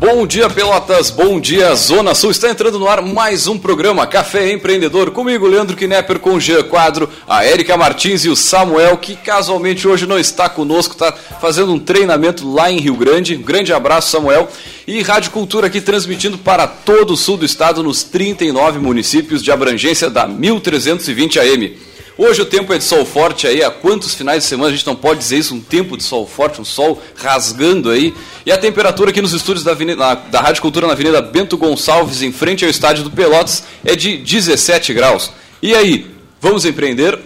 Bom dia, Pelotas. Bom dia, Zona Sul. Está entrando no ar mais um programa Café Empreendedor. Comigo, Leandro Knepper, com o Jean Quadro, a Érica Martins e o Samuel, que casualmente hoje não está conosco, está fazendo um treinamento lá em Rio Grande. Um grande abraço, Samuel. E Rádio Cultura aqui transmitindo para todo o sul do estado, nos 39 municípios de abrangência da 1320 AM. Hoje o tempo é de sol forte aí, há quantos finais de semana a gente não pode dizer isso? Um tempo de sol forte, um sol rasgando aí. E a temperatura aqui nos estúdios da, Avenida, da Rádio Cultura na Avenida Bento Gonçalves, em frente ao estádio do Pelotas, é de 17 graus. E aí, vamos empreender?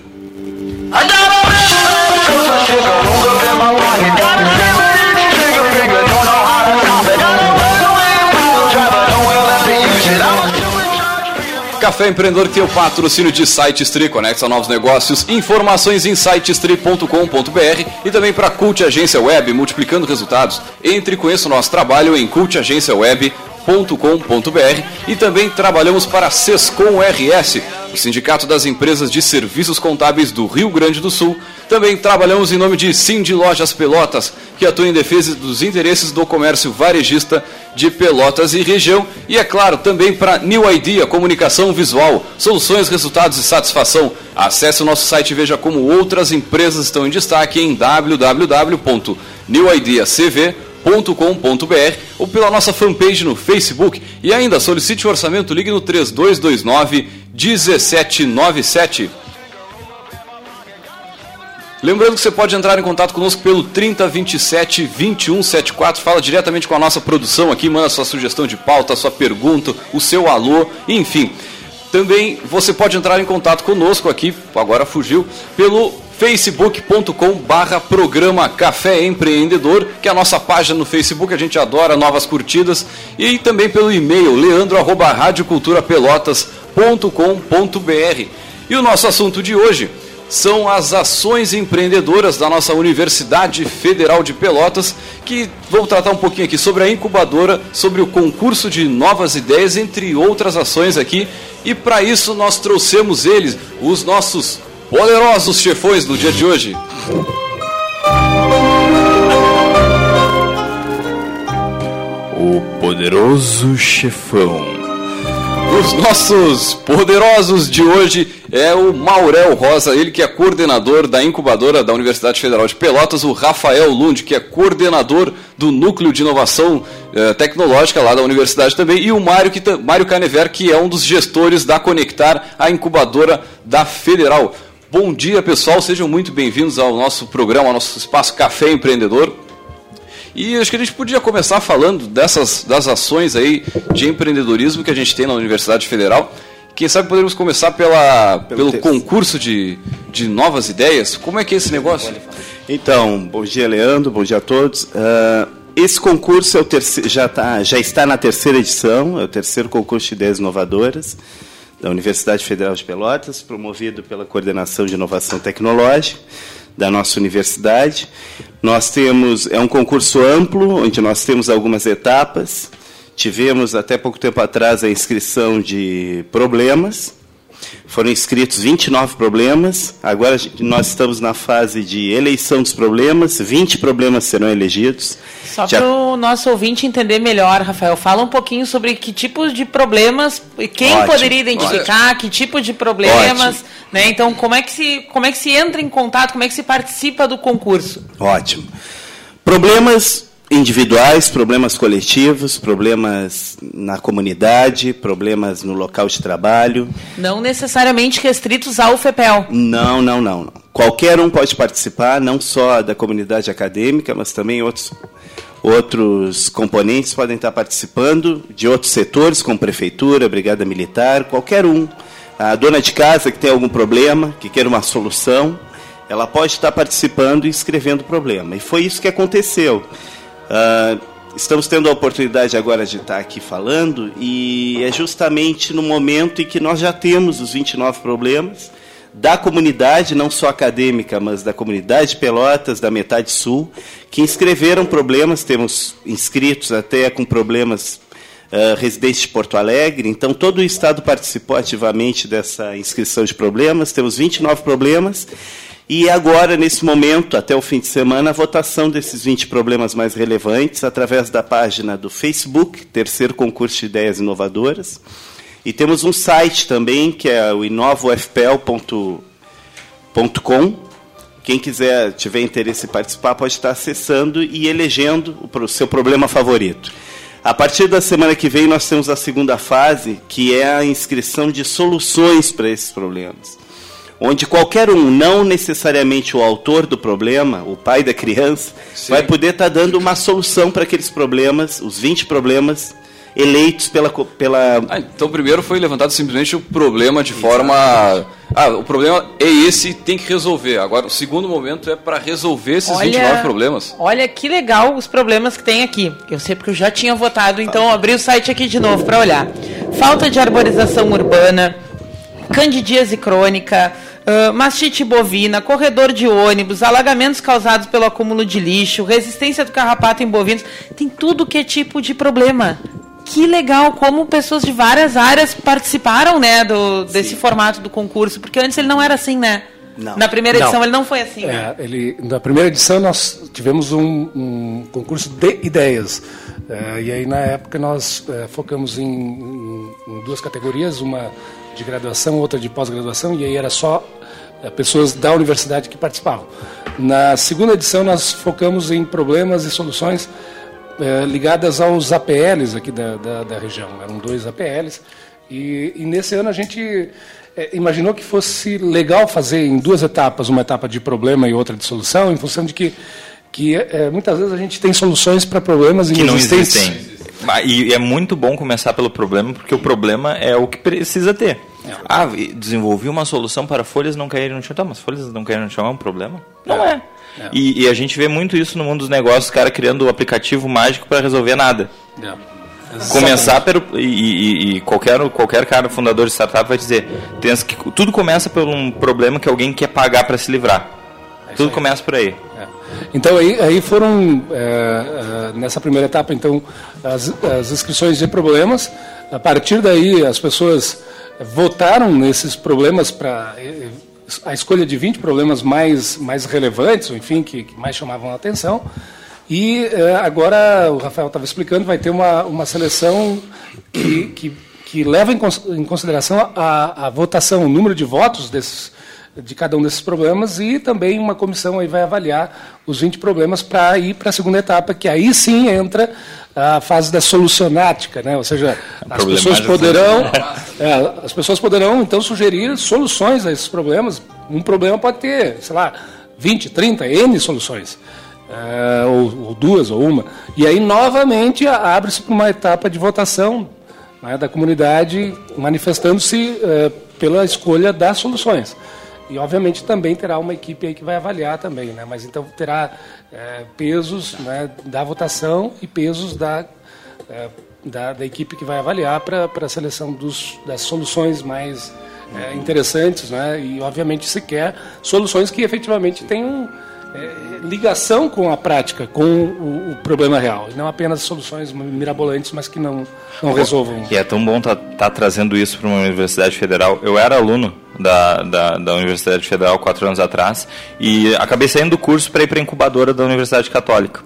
Café Empreendedor tem o patrocínio de SiteStri, conecta novos negócios, informações em sitestri.com.br e também para Cult Agência Web, multiplicando resultados. Entre e conheça o nosso trabalho em cultagenciaweb.com.br e também trabalhamos para Sescom RS, o Sindicato das Empresas de Serviços Contábeis do Rio Grande do Sul. Também trabalhamos em nome de Cindy Lojas Pelotas, que atua em defesa dos interesses do comércio varejista de Pelotas e região. E é claro, também para New Idea Comunicação Visual, soluções, resultados e satisfação. Acesse o nosso site e veja como outras empresas estão em destaque em www.newideacv.com.br ou pela nossa fanpage no Facebook. E ainda solicite o orçamento, ligue no 3229 1797. Lembrando que você pode entrar em contato conosco pelo 3027 2174. Fala diretamente com a nossa produção aqui, manda sua sugestão de pauta, sua pergunta, o seu alô, enfim. Também você pode entrar em contato conosco aqui, agora fugiu, pelo facebook.com barra programa Café Empreendedor, que é a nossa página no Facebook, a gente adora novas curtidas, e também pelo e-mail leandro arroba radioculturapelotas.com.br. E o nosso assunto de hoje são as ações empreendedoras da nossa Universidade Federal de Pelotas, que vão tratar um pouquinho aqui sobre a incubadora, sobre o concurso de novas ideias, entre outras ações aqui. E para isso nós trouxemos eles, os nossos poderosos chefões do dia de hoje. O poderoso chefão. Os nossos poderosos de hoje é o Maurel Rosa, ele que é coordenador da incubadora da Universidade Federal de Pelotas, o Rafael Lund, que é coordenador do Núcleo de Inovação eh, Tecnológica lá da Universidade também, e o Mário, que, Mário Canever, que é um dos gestores da Conectar, a incubadora da Federal. Bom dia, pessoal, sejam muito bem-vindos ao nosso programa, ao nosso espaço Café Empreendedor. E acho que a gente podia começar falando dessas das ações aí de empreendedorismo que a gente tem na Universidade Federal. Quem sabe poderíamos começar pela, pelo, pelo concurso de, de novas ideias. Como é que é esse negócio? Então, bom dia, Leandro, bom dia a todos. Uh, esse concurso é o terceiro, já, tá, já está na terceira edição, é o terceiro concurso de ideias inovadoras da Universidade Federal de Pelotas, promovido pela Coordenação de Inovação Tecnológica da nossa universidade. Nós temos é um concurso amplo, onde nós temos algumas etapas. Tivemos até pouco tempo atrás a inscrição de problemas. Foram inscritos 29 problemas. Agora nós estamos na fase de eleição dos problemas. 20 problemas serão elegidos. Só Já... para o nosso ouvinte entender melhor, Rafael, fala um pouquinho sobre que tipos de problemas, quem ótimo, poderia identificar, ótimo. que tipo de problemas, né? Então, como é que se como é que se entra em contato, como é que se participa do concurso? Ótimo. Problemas individuais, problemas coletivos, problemas na comunidade, problemas no local de trabalho. Não necessariamente restritos ao FEPEL. Não, não, não, não. Qualquer um pode participar, não só da comunidade acadêmica, mas também outros outros componentes podem estar participando de outros setores, como prefeitura, brigada militar, qualquer um. A dona de casa que tem algum problema, que quer uma solução, ela pode estar participando e escrevendo o problema. E foi isso que aconteceu. Uh, estamos tendo a oportunidade agora de estar aqui falando e é justamente no momento em que nós já temos os 29 problemas da comunidade, não só acadêmica, mas da comunidade de Pelotas, da metade sul, que inscreveram problemas, temos inscritos até com problemas uh, residentes de Porto Alegre, então todo o Estado participou ativamente dessa inscrição de problemas, temos 29 problemas, E agora, nesse momento, até o fim de semana, a votação desses 20 problemas mais relevantes através da página do Facebook, Terceiro Concurso de Ideias Inovadoras. E temos um site também, que é o inovofpel.com. Quem quiser, tiver interesse em participar, pode estar acessando e elegendo o seu problema favorito. A partir da semana que vem, nós temos a segunda fase, que é a inscrição de soluções para esses problemas. Onde qualquer um, não necessariamente o autor do problema, o pai da criança, Sim. vai poder estar dando uma solução para aqueles problemas, os 20 problemas eleitos pela. pela... Ah, então, primeiro foi levantado simplesmente o problema de Exato. forma. Ah, o problema é esse, tem que resolver. Agora, o segundo momento é para resolver esses olha, 29 problemas. Olha que legal os problemas que tem aqui. Eu sei porque eu já tinha votado, então ah. abri o site aqui de novo para olhar. Falta de arborização urbana, candidíase crônica. Uh, mastite bovina, corredor de ônibus, alagamentos causados pelo acúmulo de lixo, resistência do carrapato em bovinos, tem tudo que é tipo de problema que legal como pessoas de várias áreas participaram, né, do, desse formato do concurso, porque antes ele não era assim, né? Não. Na primeira edição não. ele não foi assim. É, né? ele, na primeira edição nós tivemos um, um concurso de ideias. É, e aí na época nós é, focamos em, em, em, duas categorias, uma de graduação, outra de pós-graduação, e aí era só é, pessoas da universidade que participavam. Na segunda edição nós focamos em problemas e soluções é, ligadas aos APLs aqui da, da, da, região. Eram dois APLs. E, e nesse ano a gente é, imaginou que fosse legal fazer em duas etapas, uma etapa de problema e outra de solução, em função de que, que muitas vezes a gente tem soluções para problemas que não existem. E é muito bom começar pelo problema, porque o problema é o que precisa ter. É. Ah, desenvolvi uma solução para folhas não caírem no chão. Tá, mas folhas não caírem no chão é um problema? Não é. é. É. E, e, a gente vê muito isso no mundo dos negócios, cara criando o um aplicativo mágico para resolver nada. É. Começar pelo, e, e, e, qualquer, qualquer cara fundador de startup vai dizer, tem que, tudo começa por um problema que alguém quer pagar para se livrar. É tudo aí. começa por aí. É. Então aí, aí foram é, é, nessa primeira etapa então as, as inscrições de problemas. A partir daí as pessoas votaram nesses problemas para a escolha de 20 problemas mais, mais relevantes, ou enfim, que, que mais chamavam a atenção. E eh, agora, o Rafael estava explicando, vai ter uma, uma seleção que, que, que leva em, em consideração a, a, votação, o número de votos desses, de cada um desses problemas e também uma comissão aí vai avaliar os 20 problemas para ir para a segunda etapa, que aí sim entra a fase da solucionática, né? ou seja, as pessoas poderão, é, as pessoas poderão então sugerir soluções a esses problemas. Um problema pode ter, sei lá, 20, 30, N soluções. É, ou, ou, duas, ou uma. E aí, novamente, abre-se para uma etapa de votação né, da comunidade manifestando-se é, pela escolha das soluções. E, obviamente, também terá uma equipe aí que vai avaliar também, né? Mas então terá é, pesos né, da votação e pesos da, é, da, da, equipe que vai avaliar para a seleção dos, das soluções mais é, interessantes, né? E, obviamente, se quer soluções que efetivamente tenham é, ligação com a prática, com o, o, problema real, não apenas soluções mirabolantes, mas que não, não resolvam. E é tão bom estar tá, tá trazendo isso para uma universidade federal. Eu era aluno da, da, da, Universidade Federal quatro anos atrás e acabei saindo do curso para ir para a incubadora da Universidade Católica.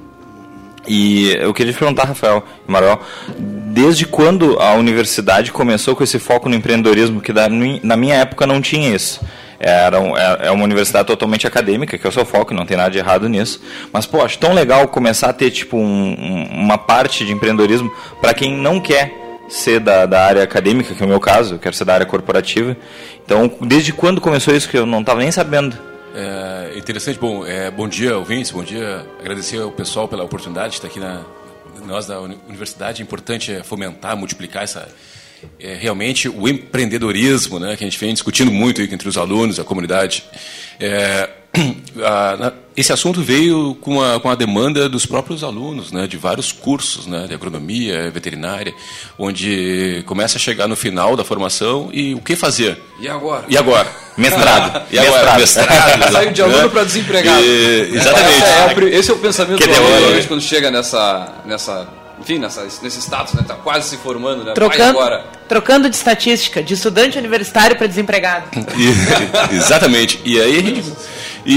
E eu queria te perguntar, Rafael Manuel, desde quando a universidade começou com esse foco no empreendedorismo, que na minha época não tinha isso? Era um, é, é uma universidade totalmente acadêmica, que é o seu foco, não tem nada de errado nisso. Mas, pô, acho tão legal começar a ter tipo um, uma parte de empreendedorismo para quem não quer ser da, da área acadêmica, que é o meu caso, eu quero ser da área corporativa. Então, desde quando começou isso que eu não estava nem sabendo? É interessante, bom, é, bom dia, ouvintes, bom dia. Agradecer ao pessoal pela oportunidade de estar aqui na nós da universidade. É importante fomentar, multiplicar essa é, realmente o empreendedorismo, né, que a gente vem discutindo muito entre os alunos, a comunidade. É, a, esse assunto veio com a, com a demanda dos próprios alunos, né, de vários cursos, né, de agronomia, veterinária, onde começa a chegar no final da formação e o que fazer? E agora? E agora? Mestrado. E agora? Mestrado. Saiu de aluno né? para desempregado. E, exatamente. É, é, esse é o pensamento do aluno quando chega nessa, nessa enfim, nessa, nesse status, né? Tá quase se formando, né? Trocando, trocando de estatística, de estudante universitário para desempregado. exatamente. E aí e,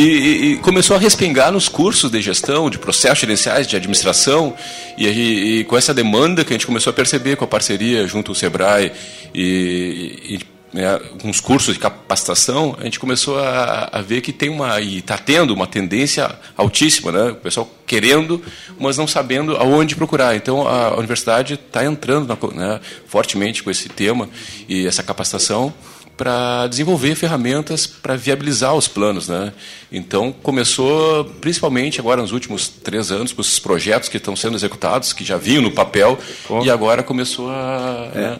e, começou a respingar nos cursos de gestão, de processos gerenciais, de administração, e, e, com essa demanda que a gente começou a perceber com a parceria junto ao Sebrae e, né, uns cursos de capacitação, a gente começou a, a ver que tem uma e está tendo uma tendência altíssima, né? O pessoal querendo, mas não sabendo aonde procurar. Então a universidade está entrando na, né, fortemente com esse tema e essa capacitação para desenvolver ferramentas para viabilizar os planos. Né? Então, começou principalmente agora nos últimos três anos, com esses projetos que estão sendo executados, que já vinham no papel, e agora começou a. É. Né?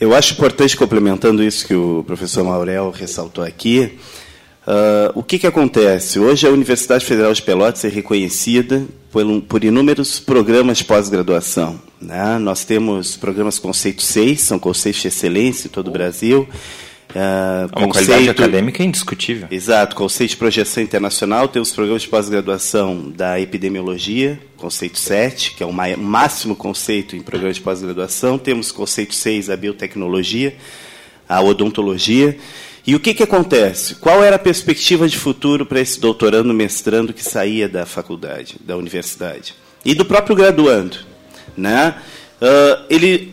Eu acho importante, complementando isso que o professor Maurel ressaltou aqui, uh, o que, que acontece? Hoje a Universidade Federal de Pelotas é reconhecida por, por inúmeros programas pós-graduação. Né? Nós temos programas Conceito 6, são conceitos de excelência em todo o Brasil. Uh, uma conceito, qualidade acadêmica indiscutível. Exato, conceito de projeção internacional, temos programas de pós-graduação da epidemiologia, conceito 7, que é o máximo conceito em programas de pós-graduação, temos conceito 6, a biotecnologia, a odontologia. E o que, que acontece? Qual era a perspectiva de futuro para esse doutorando, mestrando que saía da faculdade, da universidade? E do próprio graduando? Né? Uh, ele,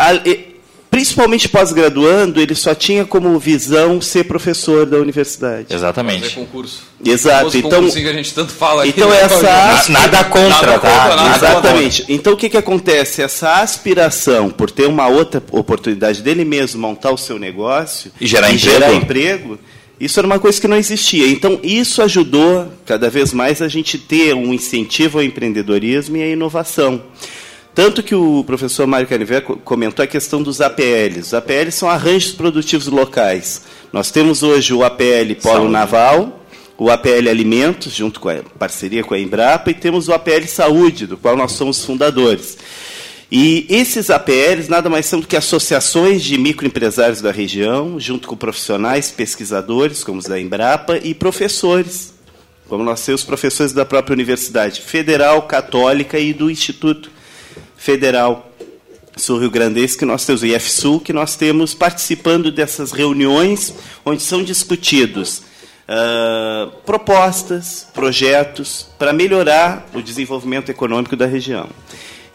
principalmente pós-graduando, ele só tinha como visão ser professor da universidade. Exatamente. Fazer concurso. Exato. Então, que a gente tanto fala então aqui, né? essa nada contra, nada tá? Contra, nada Exatamente. Contra. Então o que que acontece? Essa aspiração por ter uma outra oportunidade dele mesmo montar o seu negócio e gerar e emprego. Gerar emprego isso era uma coisa que não existia. Então, isso ajudou cada vez mais a gente ter um incentivo ao empreendedorismo e à inovação. Tanto que o professor Mário Caniver comentou a questão dos APLs. Os APLs são arranjos produtivos locais. Nós temos hoje o APL Polo Saúde. Naval, o APL Alimentos, junto com a parceria com a Embrapa, e temos o APL Saúde, do qual nós somos fundadores. E esses APLs nada mais são do que associações de microempresários da região, junto com profissionais, pesquisadores, como os da Embrapa, e professores, como nós temos professores da própria Universidade Federal, Católica e do Instituto Federal Sul-Rio Grandense, que nós temos o IFSUL, que nós temos participando dessas reuniões onde são discutidos uh, propostas, projetos para melhorar o desenvolvimento econômico da região.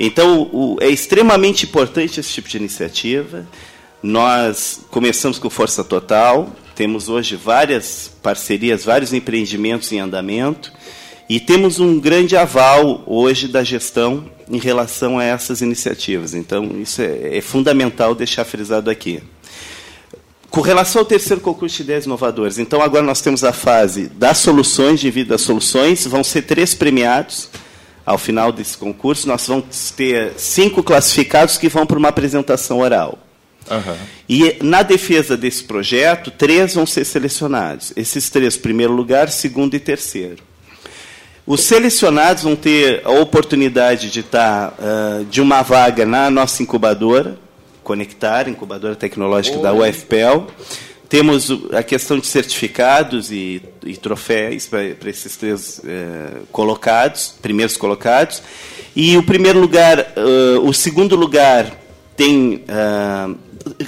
Então, o, é extremamente importante esse tipo de iniciativa. Nós começamos com força total, temos hoje várias parcerias, vários empreendimentos em andamento. E temos um grande aval hoje da gestão em relação a essas iniciativas. Então, isso é, é fundamental deixar frisado aqui. Com relação ao terceiro concurso de ideias inovadoras, então agora nós temos a fase das soluções, de vida das soluções, vão ser três premiados ao final desse concurso. Nós vamos ter cinco classificados que vão para uma apresentação oral. Uhum. E na defesa desse projeto, três vão ser selecionados. Esses três, primeiro lugar, segundo e terceiro. Os selecionados vão ter a oportunidade de estar uh, de uma vaga na nossa incubadora, Conectar, incubadora tecnológica da UFPEL. Temos a questão de certificados e, e troféus para esses três uh, colocados, primeiros colocados. E o primeiro lugar, uh, o segundo lugar tem,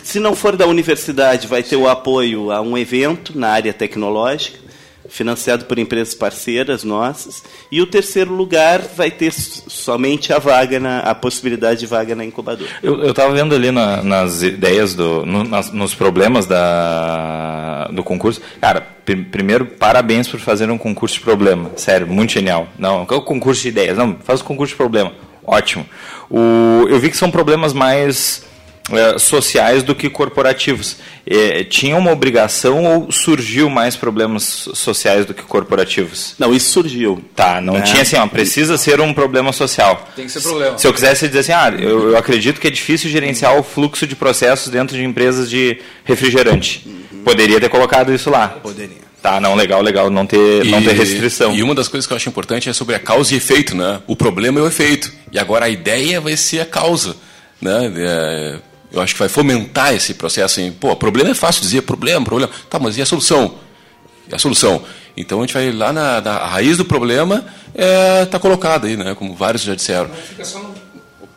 se não for da universidade, vai ter o apoio a um evento na área tecnológica financiado por empresas parceiras nossas. E o terceiro lugar vai ter somente a vaga, na, a possibilidade de vaga na incubadora. Eu estava vendo ali na, nas ideias, do, no, nas, nos problemas da, do concurso. Cara, pr primeiro, parabéns por fazer um concurso de problema. Sério, muito genial. Não, é o concurso de ideias. Não, faz o concurso de problema. Ótimo. O, eu vi que são problemas mais é, sociais do que corporativos. É, tinha uma obrigação ou surgiu mais problemas sociais do que corporativos? Não, isso surgiu. Tá, não é. tinha assim, ó, precisa ser um problema social. Tem que ser problema. Se eu quisesse dizer assim, ah, eu, eu acredito que é difícil gerenciar o fluxo de processos dentro de empresas de refrigerante. Uhum. Poderia ter colocado isso lá. Poderia. Tá, não, legal, legal, não ter, e, não ter restrição. E uma das coisas que eu acho importante é sobre a causa e efeito, né? O problema é o efeito. E agora a ideia vai ser a causa. Né? É, eu acho que vai fomentar esse processo em, pô, problema é fácil dizer, problema, problema. Tá, mas e a solução? E a solução? Então a gente vai lá na, na raiz do problema, está é, tá colocada aí, né? Como vários já disseram.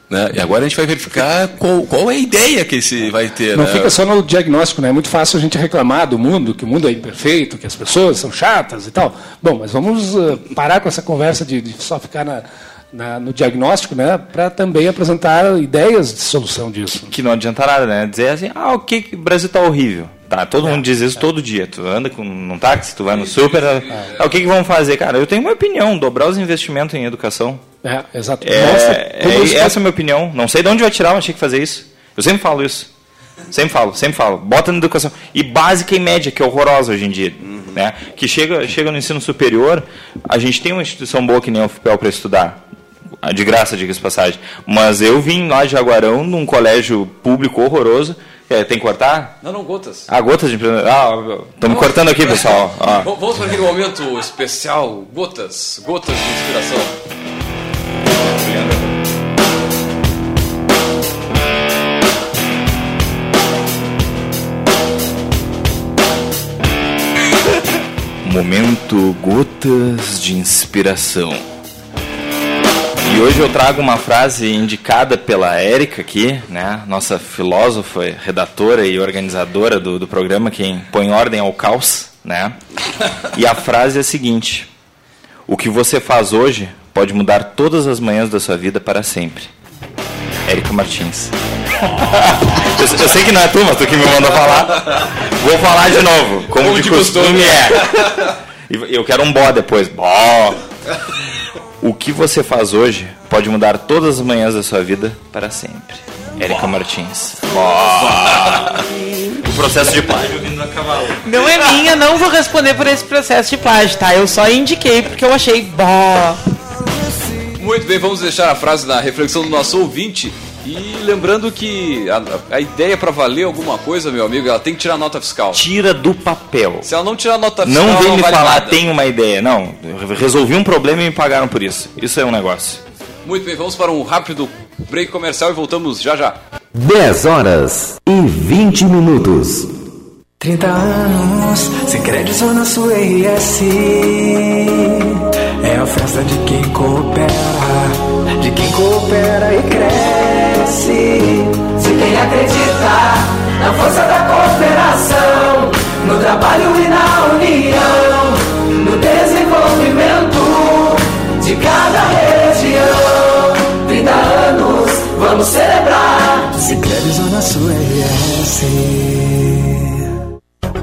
Né? E agora a gente vai verificar qual, qual é a ideia que esse vai ter. Não né? fica só no diagnóstico, né? É muito fácil a gente reclamar do mundo, que o mundo é imperfeito, que as pessoas são chatas e tal. Bom, mas vamos uh, parar com essa conversa de, de só ficar na, na, no diagnóstico, né? Para também apresentar ideias de solução disso. Que não adianta nada, né? Dizer assim, ah, o que o Brasil está horrível. Tá, todo mundo diz isso todo dia. Tu anda com um táxi, tu vai no super. Ah, o que, que vão fazer? Cara, eu tenho uma opinião: dobrar os investimentos em educação. É, exato. É, Nossa, é, essa é a minha opinião. Não sei de onde vai tirar, mas tinha que fazer isso. Eu sempre falo isso. Sempre falo, sempre falo. Bota na educação. E básica e média, que é horrorosa hoje em dia. Uhum. Né? Que chega, chega no ensino superior, a gente tem uma instituição boa que nem o FPEL para estudar. De graça, diga-se passagem. Mas eu vim lá de Jaguarão, num colégio público horroroso é, tem que cortar? Não, não, gotas. Ah, gotas de Ah, estamos cortando aqui, pessoal. Ah. Vamos para aquele momento especial, gotas, gotas de inspiração. Momento Gotas de Inspiração. E hoje eu trago uma frase indicada pela Érica aqui, né? Nossa filósofa, redatora e organizadora do, do programa, quem põe ordem ao caos, né? E a frase é a seguinte: O que você faz hoje pode mudar todas as manhãs da sua vida para sempre. Érica Martins. eu, eu, sei que não é tu, mas tu que me manda falar. Vou falar de novo, como, como de costume, costume é. Eu quero um bó depois. Bó. O que você faz hoje pode mudar todas as manhãs da sua vida para sempre. Érica Martins. o processo de plágio vindo a cavalo. Não é minha, não vou responder por esse processo de plágio, tá? Eu só indiquei porque eu achei bó. Muito bem, vamos deixar a frase da reflexão do nosso ouvinte e lembrando que a, a ideia para valer alguma coisa, meu amigo, ela tem que tirar nota fiscal. Tira do papel. Se ela não tirar nota fiscal, não vem não me vale falar, nada. tem uma ideia. Não, resolvi um problema e me pagaram por isso. Isso é um negócio. Muito bem, vamos para um rápido break comercial e voltamos já já. 10 horas e 20 minutos. 30 anos, sem crédito Zona Sul RS. É a festa de quem coopera, de quem coopera e cresce. Se quem acredita na força da cooperação, no trabalho e na união, no desenvolvimento de cada região. 30 anos, vamos celebrar. Se Zona Sul RS.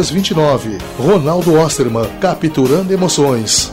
29. Ronaldo Osterman, capturando emoções.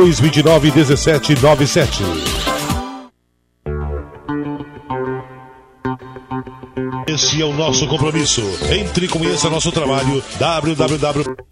3229 1797. Esse é o nosso compromisso. Entre e conheça nosso trabalho www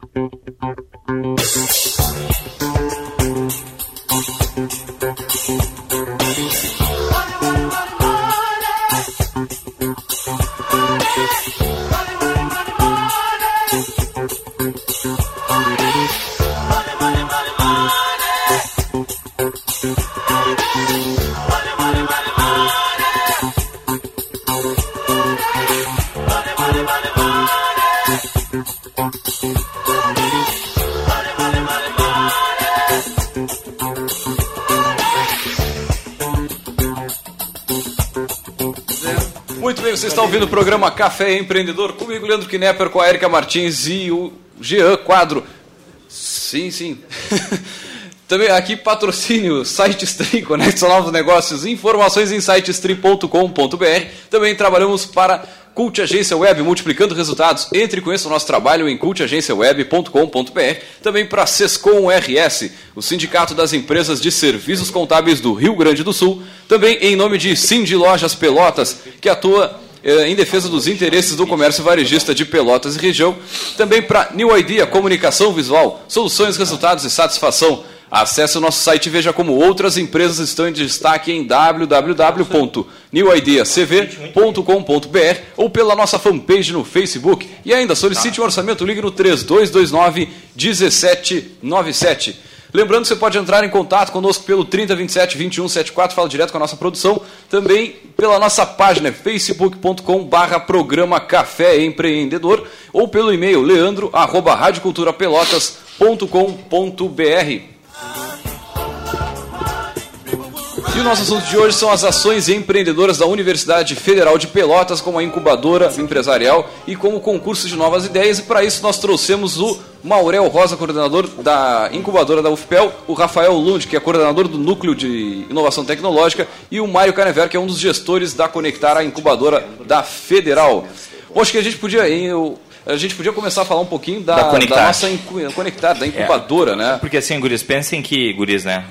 ouvindo o programa Café Empreendedor comigo, Leandro Knepper, com a Erika Martins e o Jean Quadro. Sim, sim. Também aqui patrocínio SiteStream, conexão novos negócios, informações em sitestream.com.br. Também trabalhamos para Cult Agência Web, multiplicando resultados. Entre e conheça o nosso trabalho em cultagenciaweb.com.br. Também para Sescom RS, o Sindicato das Empresas de Serviços Contábeis do Rio Grande do Sul. Também em nome de Cindy Lojas Pelotas, que atua em defesa dos interesses do comércio varejista de Pelotas e região. Também para New Idea Comunicação Visual, soluções, resultados e satisfação. Acesse o nosso site e veja como outras empresas estão em destaque em www.newideacv.com.br ou pela nossa fanpage no Facebook. E ainda solicite um orçamento, ligue no 3229 1797. Lembrando que você pode entrar em contato conosco pelo 3027 2174, fala direto com a nossa produção, também pela nossa página facebook.com barra programa Café Empreendedor ou pelo e-mail leandro arroba radioculturapelotas.com.br. E o nosso assunto de hoje são as ações empreendedoras da Universidade Federal de Pelotas como a incubadora empresarial e como concurso de novas ideias. E para isso nós trouxemos o Maurel Rosa, coordenador da incubadora da UFPEL, o Rafael Lund, que é coordenador do Núcleo de Inovação Tecnológica, e o Mário Canever, que é um dos gestores da Conectar, a incubadora da Federal. Bom, acho que a gente podia, hein, eu, a gente podia começar a falar um pouquinho da, Da da nossa incu- Conectar, da incubadora, né? Porque assim, guris, pensem que, guris, né?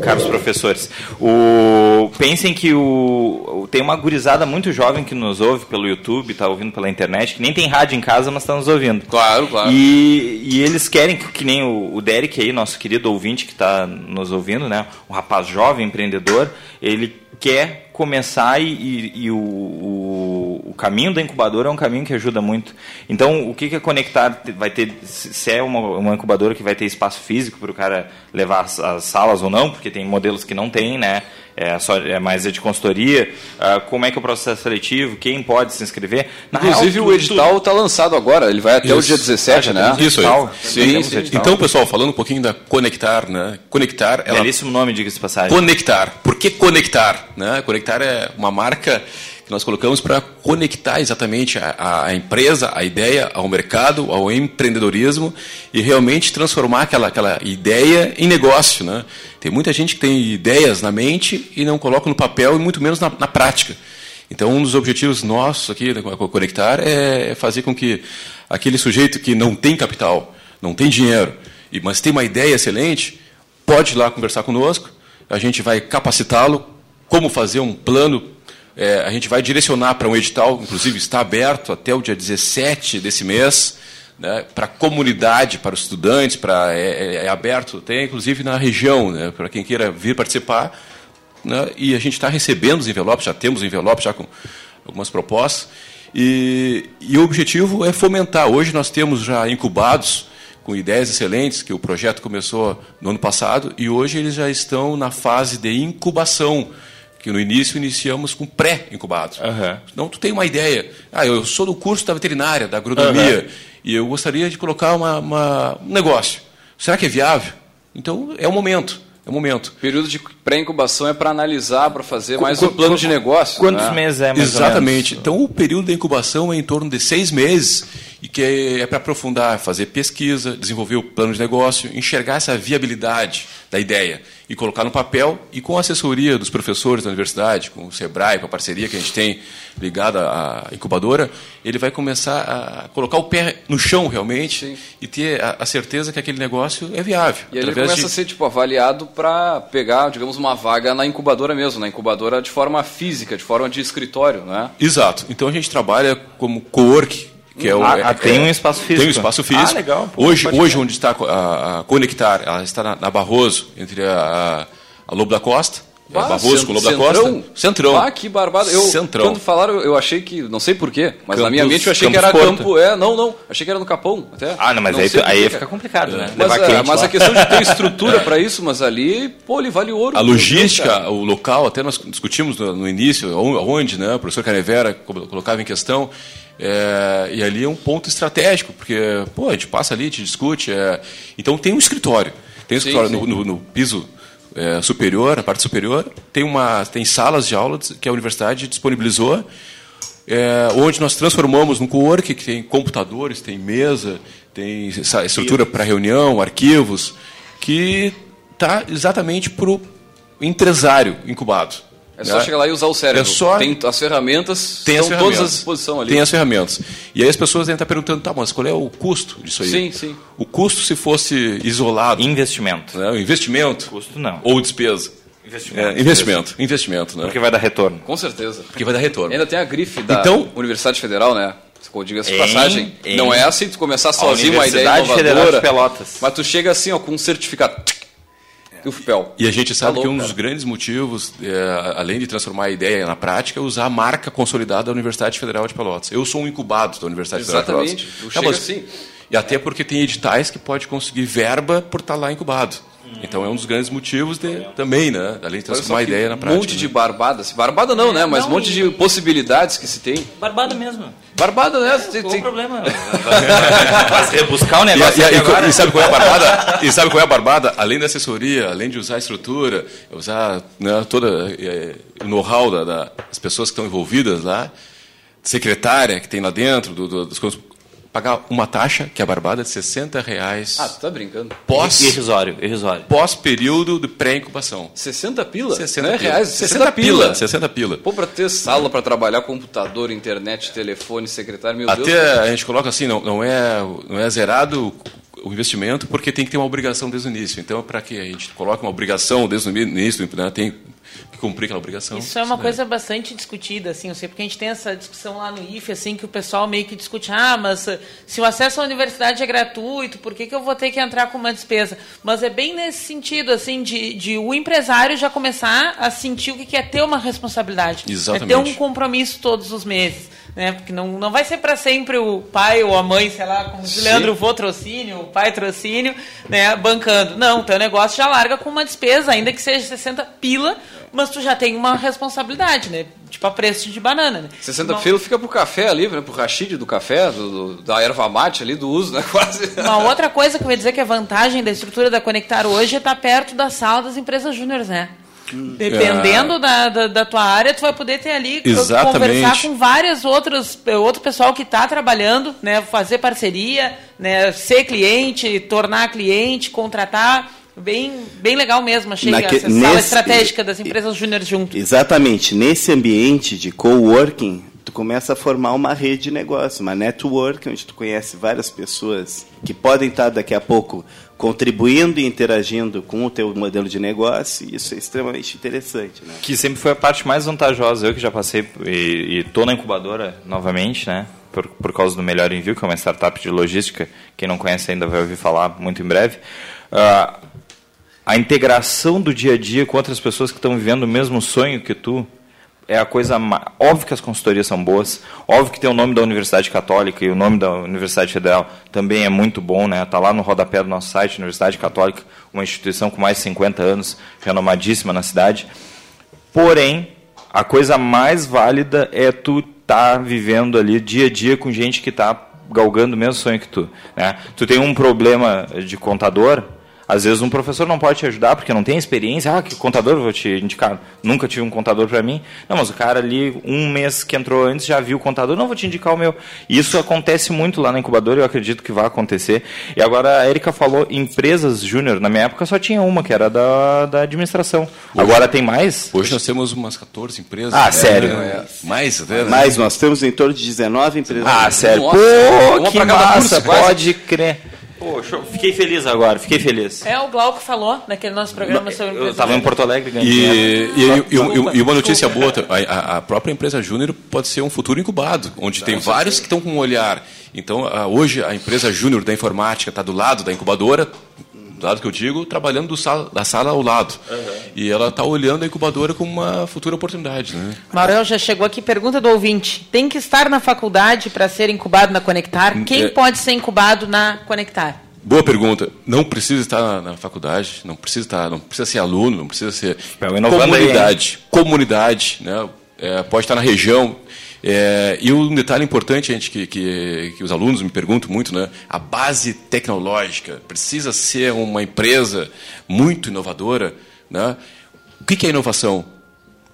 Caros professores, o... pensem que o... tem uma gurizada muito jovem que nos ouve pelo YouTube, está ouvindo pela internet, que nem tem rádio em casa, mas está nos ouvindo. Claro, claro. E, e eles querem, que, que nem o, o Derek aí, nosso querido ouvinte que está nos ouvindo, né? Um rapaz jovem, empreendedor, ele quer começar e, e- e o, o, o caminho da incubadora é um caminho que ajuda muito. Então, o que, que é conectar? Vai ter, se é uma, uma incubadora que vai ter espaço físico para o cara levar as, as salas ou não, porque tem modelos que não tem, né? É, só, é mais de consultoria. Ah, como é que é o processo seletivo? Quem pode se inscrever? Na Inclusive real, o edital está lançado agora, ele vai até o Isso. dia 17, né? Isso aí. Sim, sim. Então, pessoal, falando um pouquinho da Conectar, né? Conectar, ela Belíssimo nome, diga-se de passagem. Conectar. Por que conectar? Né? Conectar é uma marca nós colocamos para conectar exatamente a, a empresa, a ideia ao mercado, ao empreendedorismo e realmente transformar aquela, aquela ideia em negócio. Né? Tem muita gente que tem ideias na mente e não coloca no papel e muito menos na, na prática. Então, um dos objetivos nossos aqui da Co- Conectar é fazer com que aquele sujeito que não tem capital, não tem dinheiro, mas tem uma ideia excelente, pode ir lá conversar conosco, a gente vai capacitá-lo, como fazer um plano, é, a gente vai direcionar para um edital, inclusive está aberto até o dia 17 desse mês, né, para a comunidade, para os estudantes, para, é, é- é aberto até inclusive na região, né, para quem queira vir participar, né, e a gente está recebendo os envelopes, já temos envelopes já com algumas propostas, e, e o objetivo é fomentar. Hoje nós temos já incubados com ideias excelentes, que o projeto começou no ano passado, e hoje eles já estão na fase de incubação, que no início iniciamos com pré-incubados. Aham. Então, tu tem uma ideia. Ah, eu sou do curso da veterinária, da agronomia, e eu gostaria de colocar uma, uma- um negócio. Será que é viável? Então, é o momento. É o momento. Período de pré-incubação é para analisar, para fazer mais Qu- um plano de negócio. Quantos né? meses é, mais ou Exatamente. menos? Então, o período da incubação é em torno de seis meses, e que é para aprofundar, fazer pesquisa, desenvolver o plano de negócio, enxergar essa viabilidade da ideia e colocar no papel e com a assessoria dos professores da universidade, com o Sebrae, com a parceria que a gente tem ligada à incubadora, ele vai começar a colocar o pé no chão realmente Sim. e ter a, a, certeza que aquele negócio é viável. E ele começa de... a ser tipo avaliado para pegar, digamos, uma vaga na incubadora mesmo, na incubadora de forma física, de forma de escritório, né? Exato. Então a gente trabalha como co-work que é o, ah, é, tem um espaço físico. Tem um espaço físico. Ah, legal. Pô, hoje, hoje onde está a, a, Conectar, ela está na, na Barroso, entre a, a Lobo da Costa ah, Barroso com o Lobo da Costa. Centrão. Ah, que barbado. Eu, Centrão. Quando falaram, eu achei que, não sei porquê, mas Campos, na minha mente eu achei que era Porto. campo. É, não, não. Achei que era no Capão. Até. Ah, não, mas não aí, aí fica complicado, né? Mas, é, mas a questão de ter estrutura para isso, mas ali, pô, ele vale ouro. A logística, Deus, o local, até nós discutimos no, no início, onde, né? O professor Canevera colocava em questão. É, e ali é um ponto estratégico, porque pô, a gente passa ali, a gente discute. É, então tem um escritório. Tem um sim, escritório sim. No, no, no, piso é, superior, na parte superior, tem, uma, tem salas de aula que a universidade disponibilizou, é, onde nós transformamos num co-work que tem computadores, tem mesa, tem estrutura para reunião, arquivos, que está exatamente para o empresário incubado. É só né? chegar lá e usar o cérebro. É só... Tem as ferramentas, tem as estão ferramentas. todas à disposição ali. Tem as ferramentas. E aí as pessoas devem estar perguntando, tá, mas qual é o custo disso aí? Sim, sim. O custo se fosse isolado. Investimento. Né? investimento. Custo não. Ou despesa. Investimento. É, investimento. Investimento, né? Porque vai dar retorno. Com certeza. Porque vai dar retorno. ainda tem a grife da então, Universidade Federal, né? diga essa passagem. Em, não é assim tu começar sozinho uma ideia inovadora. Federal de Pelotas. Mas tu chega assim, ó, com um certificado e o FPEL. E a gente sabe tá que um dos grandes motivos, é, além de transformar a ideia na prática, é usar a marca consolidada da Universidade Federal de Pelotas. Eu sou um incubado da Universidade Exatamente. Federal de Pelotas. Exatamente. É, assim. E até porque tem editais que pode conseguir verba por estar lá incubado. Então é um dos grandes motivos de, também, né? Além de transformar a ideia na prática. Um monte né? de barbadas. Barbada não, né? Mas um monte de possibilidades que se tem. Barbada mesmo. Barbada, né? Tem, tem... problema. Mas rebuscar o negócio. E, e, e, e, sabe qual é a barbada? E sabe qual é a barbada? Além da assessoria, além de usar a estrutura, usar né, todo é, o know-how da, da, das pessoas que estão envolvidas lá, secretária que tem lá dentro, do, do, dos pagar uma taxa, que é barbada, de 60 reais. Ah, tu tá brincando. Pós, irrisório, irrisório. Pós período de pré-incubação. 60 pila? 60 é pila. reais, 60, 60 pila. pila. 60 pila. Pô, pra ter sala para trabalhar, computador, internet, telefone, secretário, meu Até Deus. Até a gente coloca assim, não, não, é, não é zerado o investimento porque tem que ter uma obrigação desde o início. Então, para que a gente coloque uma obrigação desde o início, né, tem que cumprir aquela obrigação. Isso é uma coisa bastante discutida, assim, eu sei porque a gente tem essa discussão lá no IFE, assim, que o pessoal meio que discute, ah, mas eh, se o acesso à universidade é gratuito, por que, que eu vou ter que entrar com uma despesa? Mas é bem nesse sentido, assim, de, de o empresário já começar a sentir o que é ter uma responsabilidade. Exatamente. É ter um compromisso todos os meses né? Porque não, não vai ser para sempre o pai ou a mãe, sei lá, como o Leandro, vô trocínio, o pai trocínio, né, bancando. Não, teu negócio já larga com uma despesa, ainda que seja 60 pila, mas tu já tem uma responsabilidade, né? Tipo a preço de banana, né? 60 pila fica pro café ali, né? Pro rachide do café, do, do, da erva mate ali, do uso, né? Quase. Uma outra coisa que eu ia dizer que é vantagem da estrutura da Conectar hoje é estar tá perto da sala das empresas júniores, né? Dependendo é. da, da, da, tua área, tu vai poder ter ali Exatamente. conversar com vários outros outro pessoal que está trabalhando, né, fazer parceria, né, ser cliente, tornar cliente, contratar. Bem, bem legal mesmo, achei Naque, essa nesse, sala estratégica das empresas júnior junto. Exatamente. Nesse ambiente de coworking, tu começa a formar uma rede de negócio, uma network, onde tu conhece várias pessoas que podem estar daqui a pouco contribuindo e interagindo com o teu modelo de negócio, e isso é extremamente interessante. Né? Que sempre foi a parte mais vantajosa. Eu que já passei e estou na incubadora novamente, né? Por, por causa do Melhor Envio, que é uma startup de logística. Quem não conhece ainda vai ouvir falar muito em breve. Uh, a integração do dia a dia com outras pessoas que estão vivendo o mesmo sonho que tu, é a coisa óbvio que as consultorias são boas, óbvio que tem o nome da Universidade Católica e o nome da Universidade Federal também é muito bom, né? Tá lá no rodapé do nosso site, Universidade Católica, uma instituição com mais de 50 anos, renomadíssima na cidade. Porém, a coisa mais válida é tu tá vivendo ali dia a dia com gente que está galgando o mesmo sonho que tu, né? Tu tem um problema de contador, Às vezes um professor não pode te ajudar porque não tem experiência. Ah, que contador vou te indicar? Nunca tive um contador para mim. Não, mas o cara ali, um mês que entrou antes, já viu o contador. Não, vou te indicar o meu. Isso acontece muito lá na incubadora eu acredito que vai acontecer. E agora a Erika falou empresas júnior. Na minha época só tinha uma, que era da, da administração. Hoje, agora tem mais? Hoje nós temos umas 14 empresas. Ah, sério? É, mais até, né? Mais, nós temos em torno de 19 empresas. Ah, sério? Nossa, Pô, que massa, curso, pode crer. Poxa, fiquei feliz agora, fiquei feliz. É o Glauco falou naquele nosso programa Não, sobre Eu estava em Porto Alegre ganhando. E, e, e, e, uma notícia boa, a, a, própria empresa Júnior pode ser um futuro incubado, onde tem vários que estão com um olhar. Então, hoje a empresa Júnior da informática está do lado da incubadora, do lado que eu digo, trabalhando do sala, da sala ao lado. Uhum. E ela está olhando a incubadora como uma futura oportunidade. Né? Maurel já chegou aqui, pergunta do ouvinte. Tem que estar na faculdade para ser incubado na Conectar? Hum, Quem é... pode ser incubado na Conectar? Boa pergunta. Não precisa estar na, na, faculdade, não precisa estar, não precisa ser aluno, não precisa ser comunidade, aí, comunidade, né? É, pode estar na região. É, e um detalhe importante, gente, que, que, que, os alunos me perguntam muito, né? A base tecnológica precisa ser uma empresa muito inovadora, né? O que, que é inovação?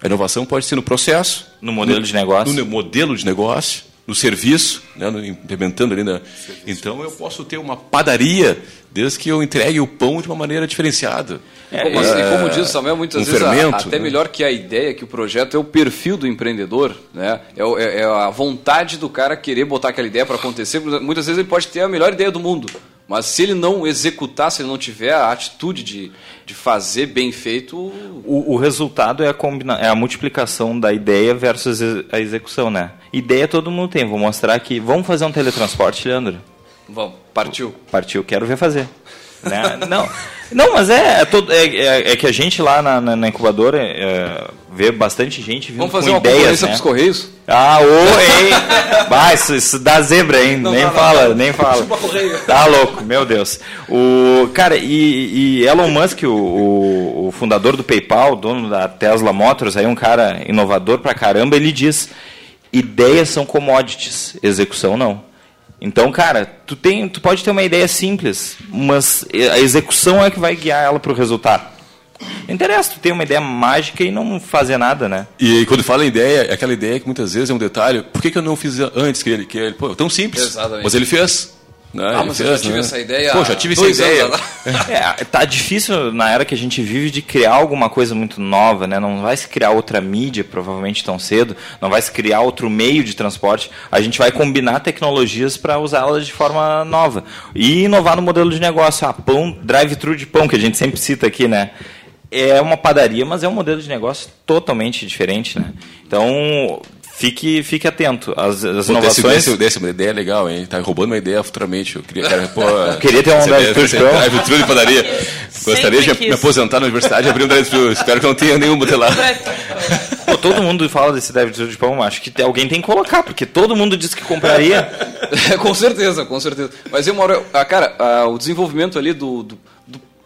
A inovação pode ser no processo, no modelo no, de negócio, no modelo de negócio, no serviço, né, no, implementando ali. Na, então eu posso ter uma padaria desde que eu entregue o pão de uma maneira diferenciada. É, como, é, como diz o Samuel, muitas um vezes fermento, a, até né? melhor que a ideia, que o projeto é o perfil do empreendedor, né? É, é, é a vontade do cara querer botar aquela ideia para acontecer. Muitas vezes ele pode ter a melhor ideia do mundo, mas se ele não executar, se ele não tiver a atitude de, de fazer bem feito. O, o resultado é a, combina é a multiplicação da ideia versus a execução, né? Ideia todo mundo tem. Vou mostrar que. Vamos fazer um teletransporte, Leandro? Vamos, partiu. Partiu, quero ver fazer. Né? Não, não, mas é, é, todo, é, é, é, que a gente lá na, na, na incubadora é, vê bastante gente vindo Vamos fazer com uma ideias, né? Correios? Ah, ô, hein? Vai, isso, isso dá zebra, hein? Não, nem não, fala, não, nem fala. Tá louco, meu Deus. O, cara, e, e Elon Musk, o, o, o, fundador do PayPal, dono da Tesla Motors, aí um cara inovador pra caramba, ele diz: ideias são commodities, execução não. Então, cara, tu, tem, tu pode ter uma ideia simples, mas a execução é que vai guiar ela para o resultado. Não interessa, tu tem uma ideia mágica e não fazer nada, né? E quando fala em ideia, é aquela ideia que muitas vezes é um detalhe. Por que, que eu não fiz antes que ele? Que ele pô, tão simples. Exatamente. Mas ele fez. Né? Ah, mas fez, eu já tive né? essa ideia. Pô, já tive essa ideia. é, tá difícil na era que a gente vive de criar alguma coisa muito nova, né? Não vai se criar outra mídia, provavelmente tão cedo, não vai se criar outro meio de transporte. A gente vai combinar tecnologias para usá-las de forma nova. E inovar no modelo de negócio. Ah, pão, drive-thru de pão, que a gente sempre cita aqui, né? É uma padaria, mas é um modelo de negócio totalmente diferente, né? Então, Fique, fique atento. As, as Pô, inovações. Desse, desse, uma ideia legal, hein? Tá roubando uma ideia futuramente. Eu queria, cara, pô, queria ter um drive-thru de padaria. Gostaria de me aposentar na universidade e abrir um drive-thru. Espero que não tenha nenhum de lá. Pô, todo mundo fala desse drive-thru de pão. Acho que alguém tem que colocar, porque todo mundo disse que compraria. com certeza, com certeza. Mas eu moro. Ah, cara, ah, o desenvolvimento ali do, do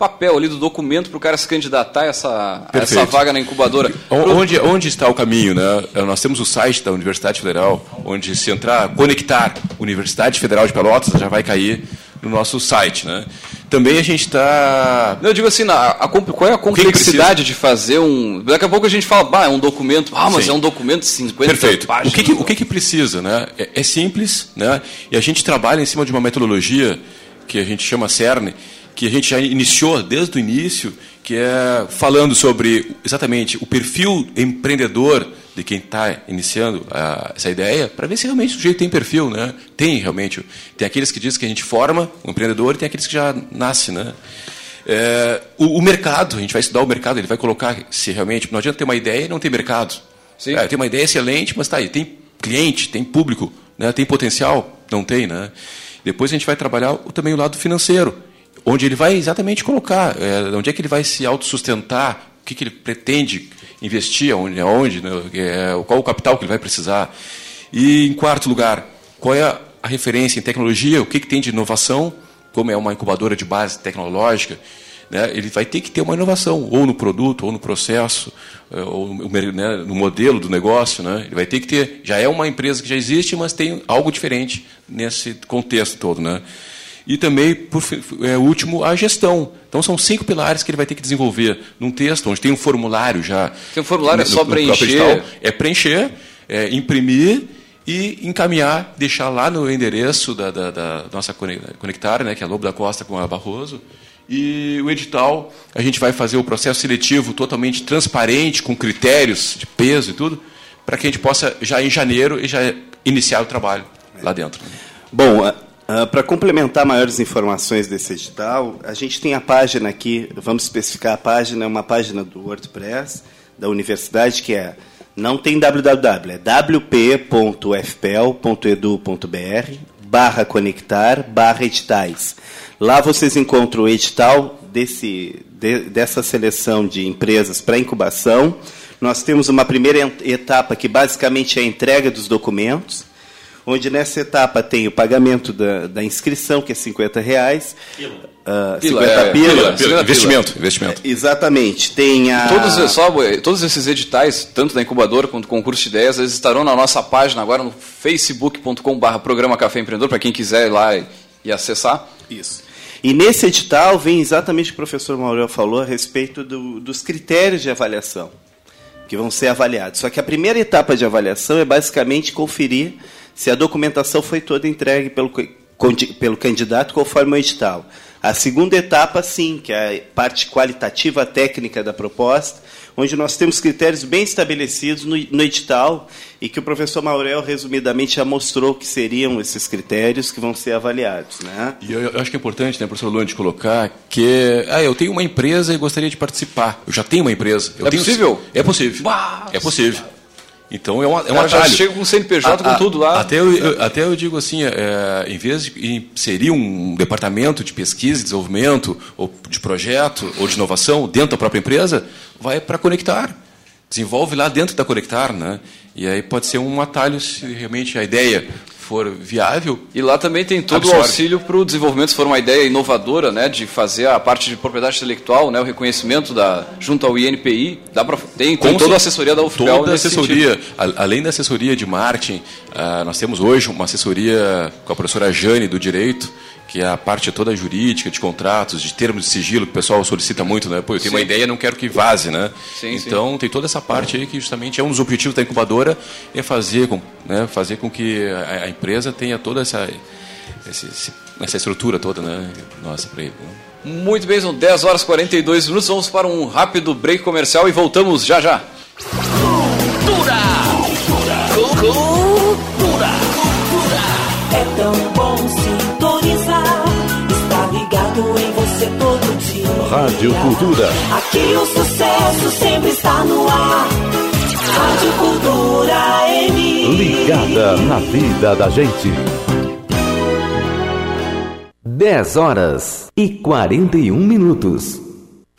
papel ali do documento para o cara se candidatar a essa, a essa vaga na incubadora. Onde, onde está o caminho? Né? É, nós temos o site da Universidade Federal, onde se entrar, conectar Universidade Federal de Pelotas, já vai cair no nosso site. Né? Também a gente está. Eu digo assim, a, a, qual é a complexidade de fazer um. Daqui a pouco a gente fala, bah, é um documento. Ah, mas Sim. é um documento de 50 Perfeito. páginas. O que, que, o que, que precisa? Né? É, é simples, né? e a gente trabalha em cima de uma metodologia que a gente chama CERN, que a gente já iniciou desde o início, que é falando sobre exatamente o perfil empreendedor de quem está iniciando a, essa ideia, para ver se realmente o sujeito tem perfil, né? Tem realmente. Tem aqueles que dizem que a gente forma um empreendedor e tem aqueles que já nasce, né? É, o, o, mercado, a gente vai estudar o mercado, ele vai colocar se realmente. Não adianta ter uma ideia e não ter mercado. Sim. É, tem uma ideia excelente, mas está aí. Tem cliente, tem público, né? tem potencial? Não tem, né? Depois a gente vai trabalhar também o lado financeiro onde ele vai exatamente colocar, é, onde é que ele vai se autossustentar, o que, que ele pretende investir, aonde, aonde né, é, qual o capital que ele vai precisar. E, em quarto lugar, qual é a, referência em tecnologia, o que, que tem de inovação, como é uma incubadora de base tecnológica, né, ele vai ter que ter uma inovação, ou no produto, ou no processo, é, ou né, no modelo do negócio. Né, ele vai ter que ter. Já é uma empresa que já existe, mas tem algo diferente nesse contexto todo. Né. E também, por é, último, a gestão. Então são cinco pilares que ele vai ter que desenvolver num texto, onde tem um formulário já. Tem um formulário, é só preencher. Edital, é preencher, é, imprimir e encaminhar, deixar lá no endereço da, da, da nossa conectar, né, que é Lobo da Costa com a Barroso. E o edital, a gente vai fazer o processo seletivo totalmente transparente, com critérios de peso e tudo, para que a gente possa, já em janeiro, já iniciar o trabalho lá dentro. Bom, Uh, Para complementar maiores informações desse edital, a gente tem a página aqui, vamos especificar a página, é uma página do WordPress da universidade que é não tem www, é wp.fpel.edu.br barra conectar barra editais. Lá vocês encontram o edital desse, de, dessa seleção de empresas para incubação. Nós temos uma primeira etapa que basicamente é a entrega dos documentos onde nessa etapa tem o pagamento da, da inscrição, que é 50 reais. Pila. Uh, pila, 50 é, pila, pila, pila, Investimento. investimento. É, exatamente. Tem a... todos, só, todos esses editais, tanto da incubadora quanto do concurso de ideias, eles estarão na nossa página agora no facebook.com.br Programa Café Empreendedor, para quem quiser ir lá e, e acessar. Isso. E nesse edital vem exatamente o que o professor Maurel falou a respeito do, dos critérios de avaliação que vão ser avaliados. Só que a primeira etapa de avaliação é basicamente conferir se a documentação foi toda entregue pelo, pelo candidato conforme o edital. A segunda etapa, sim, que é a parte qualitativa técnica da proposta, onde nós temos critérios bem estabelecidos no, no, edital e que o professor Maurel, resumidamente, já mostrou que seriam esses critérios que vão ser avaliados. Né? E eu, eu acho que é importante, né, professor Luan, de colocar que ah, eu tenho uma empresa e gostaria de participar. Eu já tenho uma empresa. Eu é tenho... possível? É possível. É possível. Então é uma, é uma já chega com o CNPJ, a, com tudo lá. Até eu, eu, até eu digo assim, é, em vez de inserir um departamento de pesquisa e desenvolvimento, ou de projeto, ou de inovação dentro da própria empresa, vai para conectar. Desenvolve lá dentro da conectar, né? E aí pode ser um atalho se realmente a ideia for viável. E lá também tem todo absorve. o auxílio para o desenvolvimento, se for uma ideia inovadora, né, de fazer a parte de propriedade intelectual, né, o reconhecimento da junto ao INPI, dá para tem, tem toda a assessoria da UFPEL Toda a assessoria, a, além da assessoria de marketing, uh, nós temos hoje uma assessoria com a professora Jane do Direito, que é a parte toda jurídica, de contratos, de termos de sigilo, que o pessoal solicita muito, né? Pô, eu tenho sim. uma ideia não quero que vaze, né? Sim, então, sim. tem toda essa parte aí que justamente é um dos objetivos da incubadora, é fazer com, né, fazer com que a, a empresa tenha toda essa, essa, essa estrutura toda, né? Nossa, para ele. Né? Muito bem, são 10 horas e 42 minutos. Vamos para um rápido break comercial e voltamos já já. Cultura! Cultura! Cultura! Cultura! É tão bom ligado em você todo dia. Rádio Cultura. Aqui o sucesso sempre está no ar. Rádio Cultura M. Ligada na vida da gente. 10 horas e 41 minutos.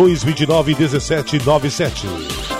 29 17 97.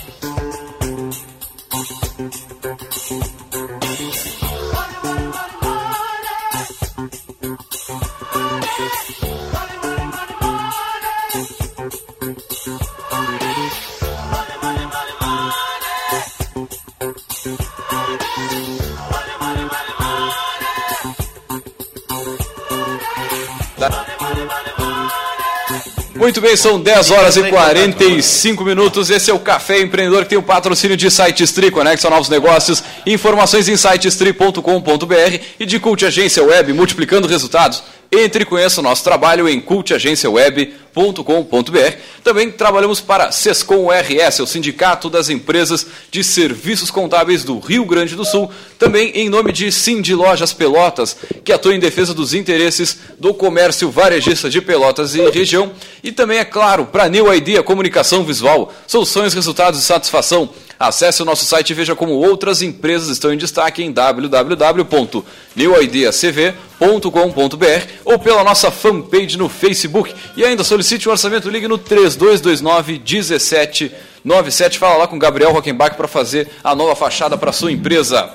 Muito bem, são 10 horas e 45 minutos. Esse é o Café Empreendedor que tem o patrocínio de SiteStri, conexo a novos negócios, informações em sitestri.com.br e de Cult Agência Web, multiplicando resultados. Entre e conheça o nosso trabalho em cultagenciaweb.com.br. Também trabalhamos para Sescom RS, o Sindicato das Empresas de Serviços Contábeis do Rio Grande do Sul. Também em nome de Cindy Lojas Pelotas, que atua em defesa dos interesses do comércio varejista de Pelotas e região. E também, é claro, para New Idea Comunicação Visual, soluções, resultados e satisfação. Acesse o nosso site e veja como outras empresas estão em destaque em www.newideacv.com.br ou pela nossa fanpage no Facebook. E ainda solicite um orçamento, ligue no 3229 1797. Fala lá com Gabriel Rockenbach para fazer a nova fachada para sua empresa.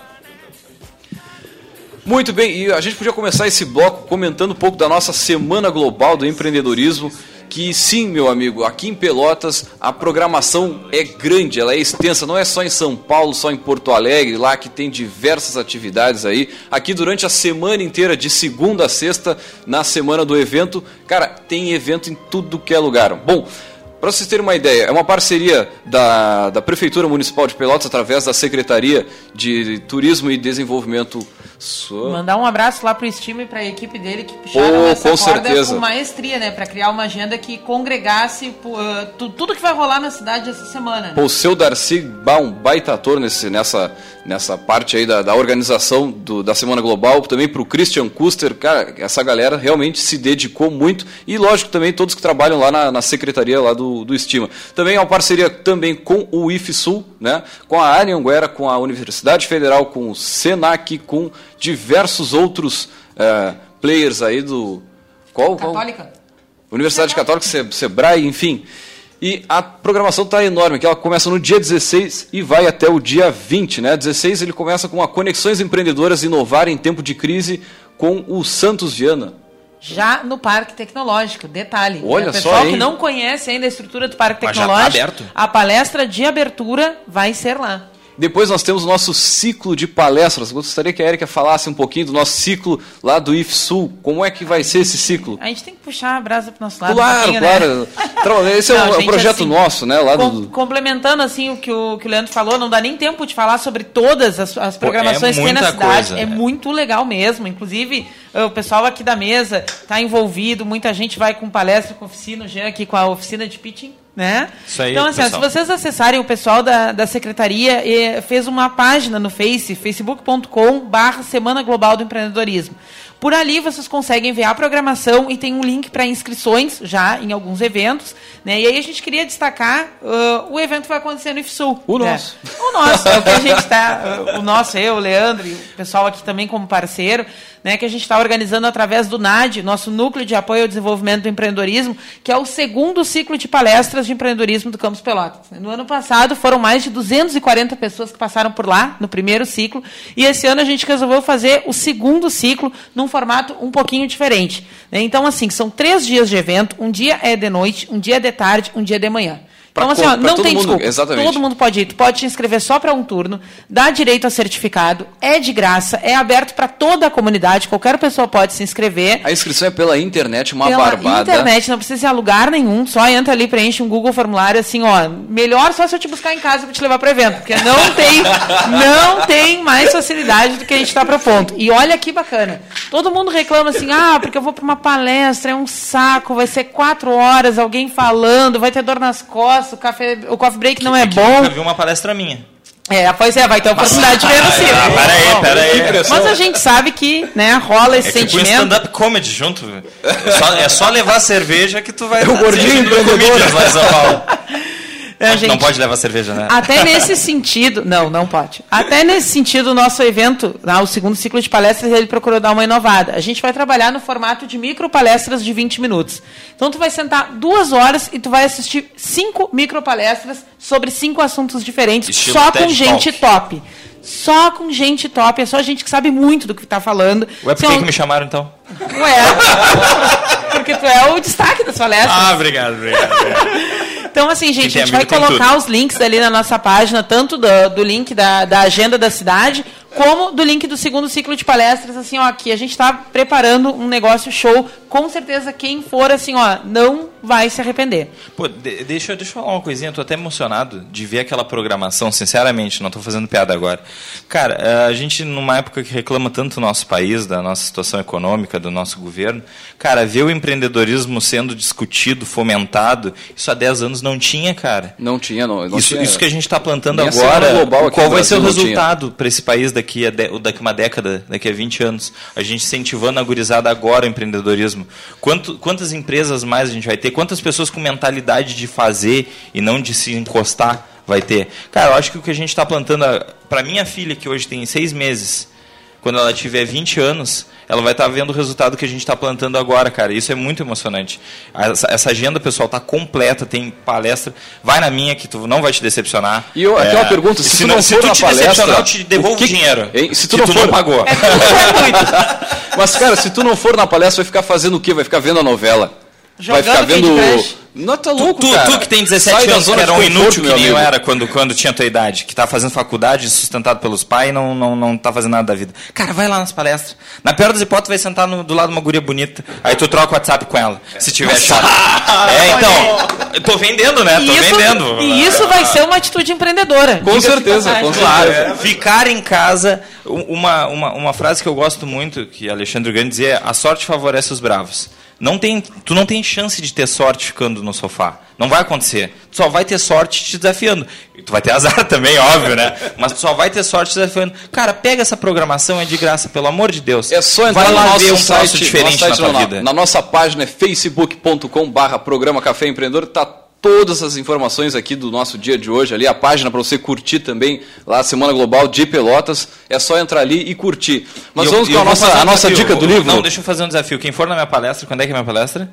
Muito bem, e a gente podia começar esse bloco comentando um pouco da nossa Semana Global do Empreendedorismo que sim, meu amigo, aqui em Pelotas a programação é grande, ela é extensa, não é só em São Paulo, só em Porto Alegre, lá que tem diversas atividades aí. Aqui durante a semana inteira, de segunda a sexta, na semana do evento, cara, tem evento em tudo que é lugar. Bom, para vocês terem uma ideia, é uma parceria da, da Prefeitura Municipal de Pelotas através da Secretaria de Turismo e Desenvolvimento Sou... Mandar um abraço lá pro Steam e para a equipe dele que puxaram oh, essa com corda certeza. com maestria, né? Para criar uma agenda que congregasse uh, tudo que vai rolar na cidade essa semana. Né? o seu Darcy, um baita ator nesse, nessa, nessa parte aí da, da organização do, da Semana Global. Também pro Christian Kuster, cara, essa galera realmente se dedicou muito. E lógico também todos que trabalham lá na, na secretaria lá do, do Estima. Também é uma parceria também com o IFSUL, né? Com a Anhanguera, com a Universidade Federal, com o SENAC, com diversos outros é, players aí do. Qual? Católica. Qual? Universidade Católica, Sebrae, enfim. E a programação está enorme, que ela começa no dia 16 e vai até o dia 20. Né? 16 ele começa com a Conexões Empreendedoras Inovar em Tempo de Crise com o Santos Viana. Já no Parque Tecnológico, detalhe. Olha o pessoal só, que não conhece ainda a estrutura do Parque Mas Tecnológico, tá a palestra de abertura vai ser lá. Depois nós temos o nosso ciclo de palestras. Gostaria que a Erika falasse um pouquinho do nosso ciclo lá do IFSUL. Como é que vai ser esse ciclo? A gente tem que puxar a brasa para o nosso lado. Claro, um claro. Né? Esse é não, um, gente, projeto assim, nosso, né? Lá com, do... Complementando assim o que, o que o Leandro falou, não dá nem tempo de falar sobre todas as, as programações Pô, é que tem na cidade. Coisa, é né? muito legal mesmo. Inclusive, o pessoal aqui da mesa está envolvido, muita gente vai com palestra, com oficina, o Jean aqui com a oficina de pitching Né? Isso aí, então, assim, ó, se vocês acessarem o pessoal da, da secretaria, eh, fez uma página no Face, facebook.com barra Semana Global do Empreendedorismo. Por ali vocês conseguem ver a programação e tem um link para inscrições já em alguns eventos. Né? E aí a gente queria destacar uh, o evento que vai acontecer no IFSUL. O né? nosso. O nosso, é o que a gente está. O nosso, eu, o Leandro e o pessoal aqui também como parceiro, né, que a gente está organizando através do NAD, nosso Núcleo de Apoio ao Desenvolvimento do Empreendedorismo, que é o segundo ciclo de palestras de empreendedorismo do Campus Pelotas. No ano passado foram mais de 240 pessoas que passaram por lá, no primeiro ciclo, e esse ano a gente resolveu fazer o segundo ciclo num formato um pouquinho diferente. né? Então, assim, são três dias de evento, um dia é de noite, um dia é de tarde, um dia é de manhã. Então, assim, ó, não tem mundo, desculpa. exatamente. Todo mundo pode ir. Tu pode te inscrever só para um turno, dá direito a certificado, é de graça, é aberto para toda a comunidade, qualquer pessoa pode se inscrever. A inscrição é pela internet, uma Pela barbada. internet, não precisa ir a lugar nenhum, só entra ali, preenche um Google formulário, assim, ó, melhor só se eu te buscar em casa para te levar para evento, porque não tem, não tem mais facilidade do que a gente está propondo. E olha que bacana, todo mundo reclama assim, ah, porque eu vou para uma palestra, é um saco, vai ser quatro horas, alguém falando, vai ter dor nas costas, o café, o coffee break não é bom. Eu vi uma palestra minha. É, pois é, vai ter oportunidade de ver no circo. Ah, peraí, peraí. Mas a gente sabe que, né, rola esse É tipo um sentimento. stand-up comedy junto. É só, é só levar cerveja que tu vai. É o gordinho empreendedor. Lá em São Paulo. É, Não gente, pode levar cerveja, né? Até nesse sentido, não, não pode. Até nesse sentido, o nosso evento, né, o segundo ciclo de palestras, ele procurou dar uma inovada. A gente vai trabalhar no formato de micro palestras de 20 minutos. Então, tu vai sentar duas horas e tu vai assistir cinco micro palestras sobre cinco assuntos diferentes, Estilo só com gente Talk. top. Só com gente top, é só gente que sabe muito do que está falando. Ué, por São- que, que me chamaram então? Ué, porque tu é o destaque das palestras. Ah, obrigado, obrigado. Então, assim, gente, a gente vai colocar tudo. os links ali na nossa página, tanto do, do link da, da agenda da cidade, como do link do segundo ciclo de palestras, assim, ó, que a gente está preparando um negócio show. Com certeza, quem for, assim, ó, não vai se arrepender. Pô, de- deixa, eu- deixa eu falar uma coisinha, eu tô até emocionado de ver aquela programação, sinceramente, não tô fazendo piada agora. Cara, eh, a gente, numa época que reclama tanto do nosso país, da nossa situação econômica, do nosso governo, cara, ver o empreendedorismo sendo discutido, fomentado, isso há 10 anos não tinha, cara. Não tinha, não. não isso, tinha. isso que a gente está plantando agora, Global qual vai ser o resultado para esse país daqui a, de, daqui uma década, daqui a 20 anos? A gente incentivando a gurizada agora o empreendedorismo. Quanto, quantas empresas mais a gente vai ter? Quantas pessoas com mentalidade de fazer e não de se encostar vai ter? Cara, eu acho que o que a gente está plantando, para minha filha que hoje tem seis meses, quando ela tiver 20 anos, ela vai estar vendo o resultado que a gente está plantando agora, cara. Isso é muito emocionante. Essa, essa agenda, pessoal, está completa, tem palestra. Vai na minha que tu não vai te decepcionar. E eu, aquela É, pergunta, se, se tu não- não se for tu na te palestra... eu te devolvo o que- dinheiro, Hein? Se tu que não tu for... não pagou. Mas, cara, se tu não for na palestra, vai ficar fazendo o quê? Vai ficar vendo a novela. vai Jogando ficar vendo... Não, tá Tu, louco, tu, cara. tu que tem Sai 17 da anos, que era um inútil que nem eu era quando, quando tinha tua idade, que tá fazendo faculdade, sustentado pelos pais e não, não, não tá fazendo nada da vida. Cara, vai lá nas palestras. Na pior das hipóteses, vai sentar no- do lado de uma guria bonita. Aí tu troca o WhatsApp com ela, se tiver chato. É, então, eu tô vendendo, né? Tô E isso, vendendo. e isso vai ser uma atitude empreendedora. Com certeza, com Claro, é. ficar em casa. Uma, uma, uma frase que eu gosto muito, que Alexandre Grande dizia, é, a sorte favorece os bravos. Não tem, tu não tem chance de ter sorte ficando no sofá. Não vai acontecer. Tu só vai ter sorte te desafiando. E tu vai ter azar também, óbvio, né? Mas tu só vai ter sorte te desafiando. Cara, pega essa programação, é de graça, pelo amor de Deus. É só entrar vai no lá nosso ver um site, diferente nosso site na tua não, vida. Na, na nossa página é facebook.com barra programa Café Empreendedor, tá todas as informações aqui do nosso dia de hoje ali, a página para você curtir também, lá a Semana Global de Pelotas, é só entrar ali e curtir. Mas E eu- vamos e com eu a nossa, um a nossa dica do livro. Não, deixa eu fazer um desafio. Quem for na minha palestra, quando é que é a minha palestra?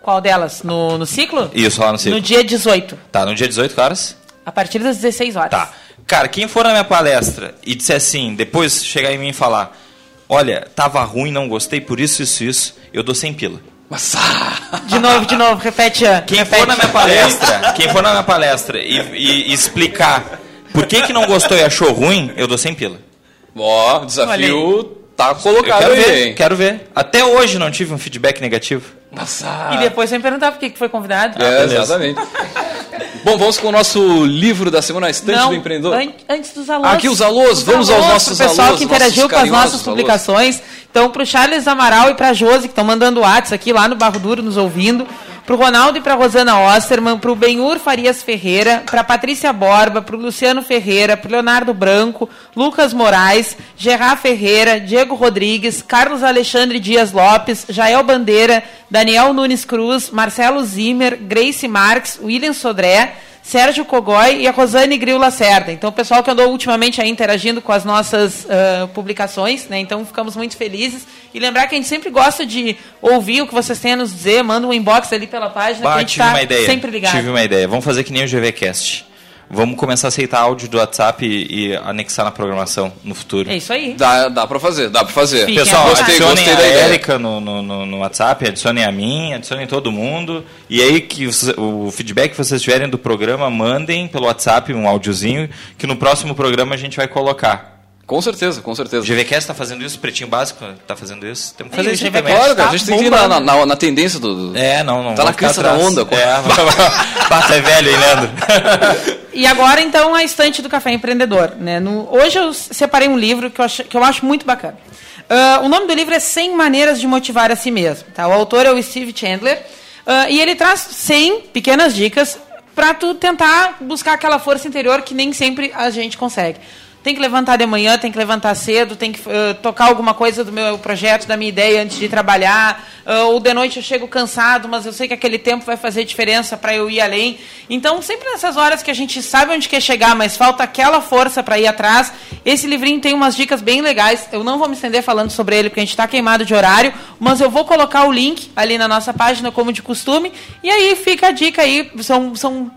Qual delas? No, no ciclo? Isso, lá no ciclo. No dia 18, Tá, no dia 18 horas? a partir das 16 horas. Tá. Cara, quem for na minha palestra e disser assim, depois chegar em mim e falar, olha, tava ruim, não gostei, por isso, isso, isso, eu dou 100 pila. Mas, ah, De novo, de novo, repete. Quem repete. for na minha palestra, quem for na minha palestra e, e- e explicar por que, que não gostou e achou ruim, eu dou 100 pila. ó, o desafio tá Eu colocado quero aí, ver, quero ver. Até hoje não tive um feedback negativo. Mas, E ah, depois você me perguntar por que que foi convidado. é, beleza. exatamente. Bom, vamos com o nosso livro da semana, a estante Não, do empreendedor. an- antes dos alôs. Aqui os alôs, vamos aos nossos pro pessoal alôs, que interagiu com as nossas carinhosos alôs. publicações. Então, pro Charles Amaral e pra Josi, que estão mandando WhatsApp aqui lá no Barro Duro, nos ouvindo. Para o Ronaldo e para Rosana Osterman, para o Benhur Farias Ferreira, para Patrícia Borba, para o Luciano Ferreira, para Leonardo Branco, Lucas Moraes, Gerard Ferreira, Diego Rodrigues, Carlos Alexandre Dias Lopes, Jael Bandeira, Daniel Nunes Cruz, Marcelo Zimmer, Grace Marques, William Sodré, Sérgio Cogói e a Rosane Gril Lacerda. Então, o pessoal que andou ultimamente aí interagindo com as nossas uh, publicações, né? Então, ficamos muito felizes. E lembrar que a gente sempre gosta de ouvir o que vocês têm a nos dizer, manda um inbox ali pela página, bah, que a gente está sempre ligado. Tive uma ideia. Vamos fazer que nem o GVCast. Vamos começar a aceitar áudio do WhatsApp e, e, anexar na programação no futuro. É isso aí. Dá, dá pra fazer, dá pra fazer. Fiquem Pessoal, gostei, adicionem gostei a Érica no, no, no, WhatsApp, adicionem a mim, adicionem todo mundo. E aí que o, o feedback que vocês tiverem do programa, mandem pelo WhatsApp um áudiozinho, que no próximo programa a gente vai colocar. Com certeza, com certeza. O GVCast está fazendo isso, o Pretinho Básico está fazendo isso. Temos que fazer isso também. Claro, cara, a gente tem que ir na, na, na tendência do, É, não, não. Tá na crista da onda. É, Passa é velho, hein, Leandro? E agora, então, a estante do Café Empreendedor. Né? No, hoje eu separei um livro que eu acho, que eu acho muito bacana. Uh, o nome do livro é 100 Maneiras de Motivar a Si Mesmo. Tá? O autor é o Steve Chandler. Uh, e ele traz 100 pequenas dicas para tu tentar buscar aquela força interior que nem sempre a gente consegue tem que levantar de manhã, tem que levantar cedo, tem que uh, tocar alguma coisa do meu projeto, da minha ideia antes de trabalhar, uh, ou de noite eu chego cansado, mas eu sei que aquele tempo vai fazer diferença para eu ir além. Então, sempre nessas horas que a gente sabe onde quer chegar, mas falta aquela força para ir atrás, esse livrinho tem umas dicas bem legais. Eu não vou me estender falando sobre ele, porque a gente está queimado de horário, mas eu vou colocar o link ali na nossa página, como de costume, e aí fica a dica aí, são, são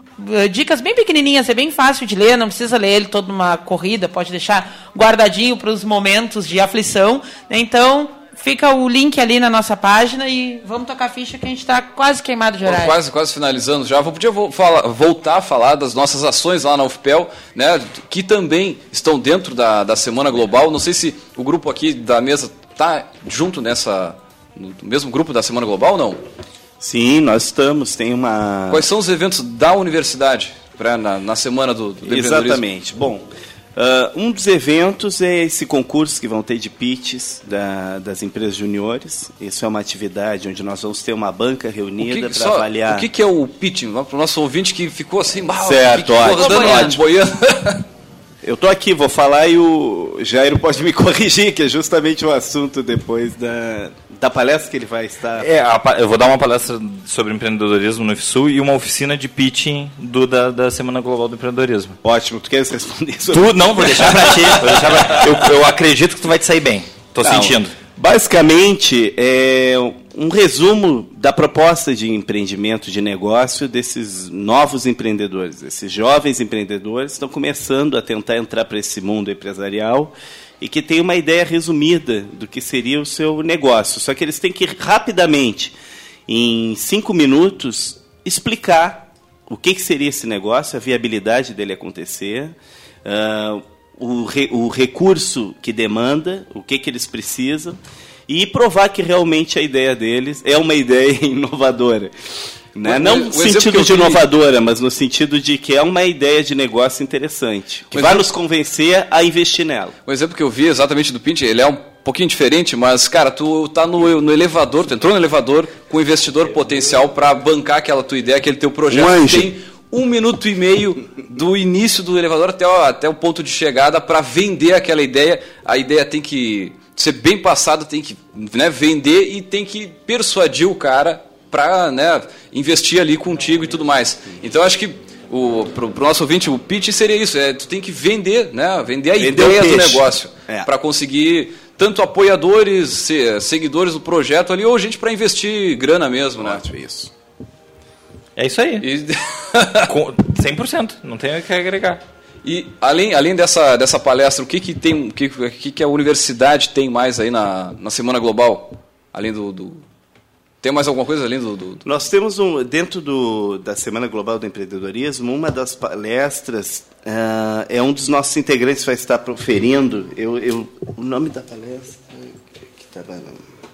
dicas bem pequenininhas, é bem fácil de ler, não precisa ler ele toda uma corrida, pode deixar guardadinho para os momentos de aflição. Né? Então, fica o link ali na nossa página e vamos tocar ficha que a gente está quase queimado de horário. Quase, quase finalizando já. Vou podia voltar a falar das nossas ações lá na UFPEL, né, que também estão dentro da, da Semana Global. Não sei se o grupo aqui da mesa está junto nessa, no mesmo grupo da Semana Global ou não? Sim, nós estamos. Tem uma. Quais são os eventos da universidade pra, na, na semana do, do Exatamente. Bom, uh, um dos eventos é esse concurso que vão ter de pitches da, das empresas juniores. Isso é uma atividade onde nós vamos ter uma banca reunida para avaliar. O que, que, é o pitching? Para o nosso ouvinte que ficou assim, mal, certo, que, que ótimo. ótimo. Eu estou aqui, vou falar e o Jairo pode me corrigir, que é justamente o assunto depois da, da palestra que ele vai estar. É, a, eu vou dar uma palestra sobre empreendedorismo no IFSU e uma oficina de pitching do, da, da Semana Global do Empreendedorismo. Ótimo, tu queres responder isso? Tu, não, vou deixar para ti. Deixar pra, eu, eu acredito que tu vai te sair bem. Tô não, sentindo. Basicamente, é um resumo da proposta de empreendimento, de negócio desses novos empreendedores. Esses jovens empreendedores estão começando a tentar entrar para esse mundo empresarial e que tem uma ideia resumida do que seria o seu negócio. Só que eles têm que rapidamente, em cinco minutos, explicar o que, que seria esse negócio, a viabilidade dele acontecer, uh, o, re, o recurso que demanda, o que, que eles precisam, e provar que realmente a ideia deles é uma ideia inovadora. Né? Não no sentido de inovadora, mas no sentido de que é uma ideia de negócio interessante, que vai nos convencer a investir nela. O exemplo que eu vi exatamente do Pint, ele é um pouquinho diferente, mas, cara, tu tá no, no elevador, tu entrou no elevador com um investidor potencial para bancar aquela tua ideia, aquele teu projeto. Um anjo. Tem um minuto e meio do início do elevador até, o, até o ponto de chegada para vender aquela ideia. A ideia tem que ser bem passada, tem que né, vender e tem que persuadir o cara para né, investir ali contigo e tudo mais. Então acho que o pro, pro nosso ouvinte o pitch seria isso, é tu tem que vender, né, vender a vender ideia do negócio é. para conseguir tanto apoiadores, seguidores do projeto ali ou gente para investir grana mesmo, né? isso. É isso aí. E... 100%, não tem o que agregar. E além, além dessa, dessa palestra, o que, que tem, o que, que, que a universidade tem mais aí na, na Semana Global? Além do, do tem mais alguma coisa além do, do, do... Nós temos um dentro do, da Semana Global do Empreendedorismo uma das palestras uh, é um dos nossos integrantes vai estar proferindo. Eu, eu o nome da palestra que estava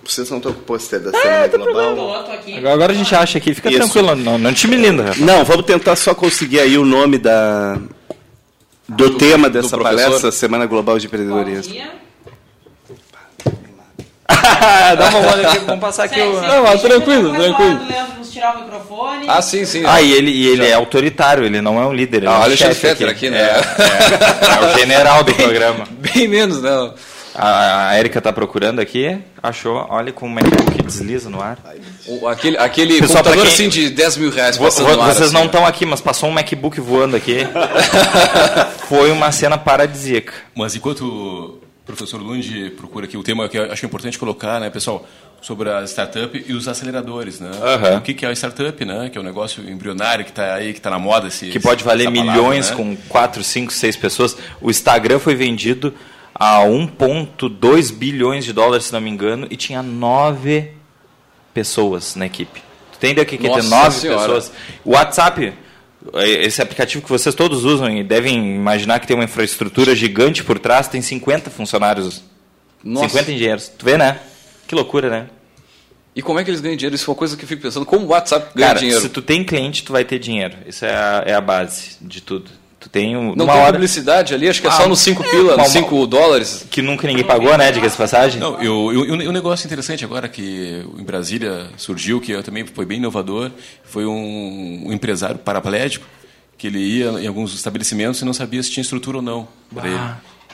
vocês não estão com o pôster da ah, Semana Global? Agora, agora a gente acha aqui, fica Isso. tranquilo, não, não te me linda. Não, vamos tentar só conseguir aí o nome da do, tema dessa palestra, Semana Global de Empreendedorismo. Dá uma olhada aqui, vamos passar aqui o... Não, mas tranquilo, tranquilo. tirar o microfone. Ah, sim, sim. Ah, e ele, e ele é autoritário, ele não é um líder. Ele Ah, é um Alexandre chefe Fetter aqui, né? É, é, é o general do programa. Bem menos, né? A, a Erika tá procurando aqui, achou, olha como o MacBook desliza no ar. O- aquele aquele Pessoal, computador quem- assim de 10 mil reais Vo- passando vo- no ar, vocês assim, não estão aqui, mas passou um MacBook voando aqui. Foi uma cena paradisíaca. Mas enquanto o professor Lund procura aqui o tema que eu acho que é importante colocar, né, pessoal, sobre a startup e os aceleradores, né? Aham. O que que é a startup, né? Que é um negócio embrionário que está aí, que está na moda. Esse, que pode valer palavra, milhões né? com 4, 5, 6 pessoas. O Instagram foi vendido a 1,2 bilhões de dólares, se não me engano, e tinha 9 pessoas na equipe. Tu tem ideia o que é ter Nossa 9 Senhora. pessoas? O WhatsApp, esse aplicativo que vocês todos usam e devem imaginar que tem uma infraestrutura gigante por trás, tem 50 funcionários, Nossa. 50 engenheiros. Tu vê, né? Que loucura, né? E como é que eles ganham dinheiro? Isso é uma coisa que eu fico pensando. Como o WhatsApp ganha Cara, dinheiro? se tu tem cliente, tu vai ter dinheiro. Isso é a, é a base de tudo. Tu tem um, Não uma tem hora... publicidade ali, acho que é Ah, só nos 5 é, pila, uma- nos 5 dólares. Que nunca ninguém pagou, né? Diga-se de passagem. Não, eu, eu, eu- um negócio interessante agora que em Brasília surgiu, que eu também foi bem inovador, foi um, um empresário paraplégico que ele ia em alguns estabelecimentos e não sabia se tinha estrutura ou não para ele.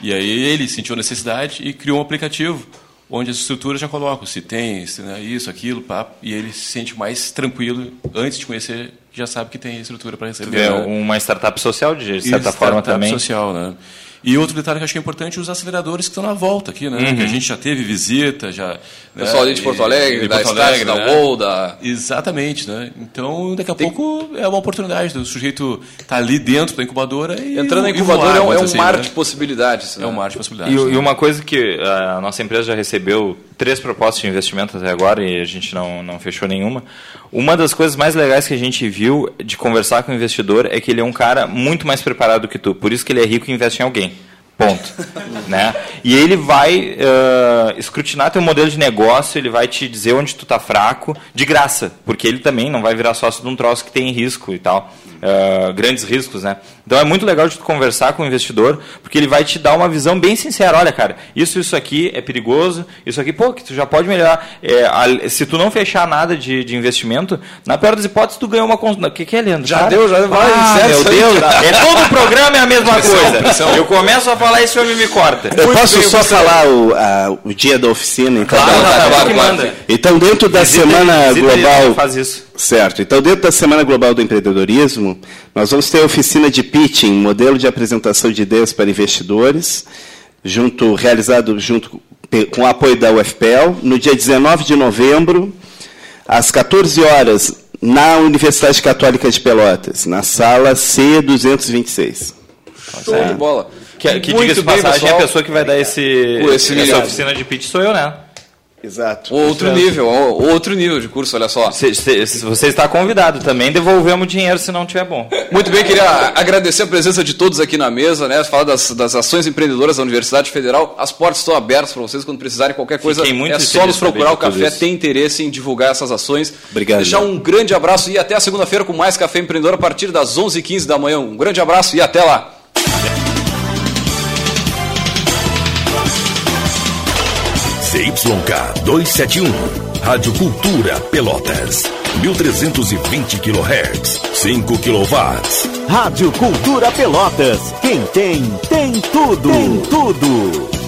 E aí ele sentiu a necessidade e criou um aplicativo onde as estruturas já colocam se tem se é isso, aquilo, papo, e ele se sente mais tranquilo antes de conhecer, já sabe que tem estrutura para Tu receber. vê né? uma startup social, de E certa forma startup também. social, né? E outro detalhe que eu acho que é importante, os aceleradores que estão na volta aqui, né? Uhum. Que a gente já teve visita, já... Pessoal ali de Porto Alegre, da Start, da Wall, da- Exatamente, né? Então, daqui a pouco é uma oportunidade do sujeito estar ali dentro da incubadora e Entrando na e incubadora voar, é um, é um dizer mar assim, de né? possibilidades. né? É um mar de possibilidades. E, né? e uma coisa que a nossa empresa já recebeu três propostas de investimento até agora e a gente não, não fechou nenhuma. Uma das coisas mais legais que a gente viu de conversar com o investidor é que ele é um cara muito mais preparado que tu. Por isso que ele é rico e investe em alguém. Ponto. né? E ele vai eh, escrutinar teu modelo de negócio, ele vai te dizer onde tu tá fraco, de graça, porque ele também não vai virar sócio de um troço que tem risco e tal, eh, grandes riscos, né? Então é muito legal de tu conversar com o investidor, porque ele vai te dar uma visão bem sincera. Olha, cara, isso, isso aqui é perigoso, isso aqui, pô, que tu já pode melhorar. É, a- se tu não fechar nada de, de investimento, na pior das hipóteses, tu ganha uma... O que, que é, Leandro? Já Cara, deu, já vai, Ah, certo, meu Deus, é todo o programa é a mesma coisa. Eu começo a falar isso e o homem me corta. Eu Muito posso bem, só falar o, a- o dia da oficina? Então, Claro, Claro, claro, claro, claro. manda. então dentro da Visita- Semana visita Global... Faz isso. Certo. Então, dentro da Semana Global do Empreendedorismo, nós vamos ter a oficina de pitching, modelo de apresentação de ideias para investidores, junto, realizado junto com o apoio da UFPEL, no dia 19 de novembro, às 14 horas, na Universidade Católica de Pelotas, na sala C226. Show de bola. Que, que Muito diga-se passagem, pessoal. a pessoa que vai dar esse, Esse essa oficina de pitch sou eu, né? Exato. Outro nível, ó, outro nível de curso, olha só. Se, se- se você está convidado também, devolvemos o dinheiro se não tiver bom. Muito bem, queria agradecer a presença de todos aqui na mesa, né? Falar das, das ações empreendedoras da Universidade Federal. As portas estão abertas para vocês quando precisarem qualquer coisa. É só nos procurar. O café isso. tem interesse em divulgar essas ações. Obrigado. Deixar um grande abraço e até a segunda-feira com mais Café Empreendedor a partir das 11h15 da manhã. Um grande abraço e até lá. CYK 271, Rádio Cultura Pelotas, 1320 kHz, 5 kW. Rádio Cultura Pelotas. Quem tem, tem tudo. Tem tudo.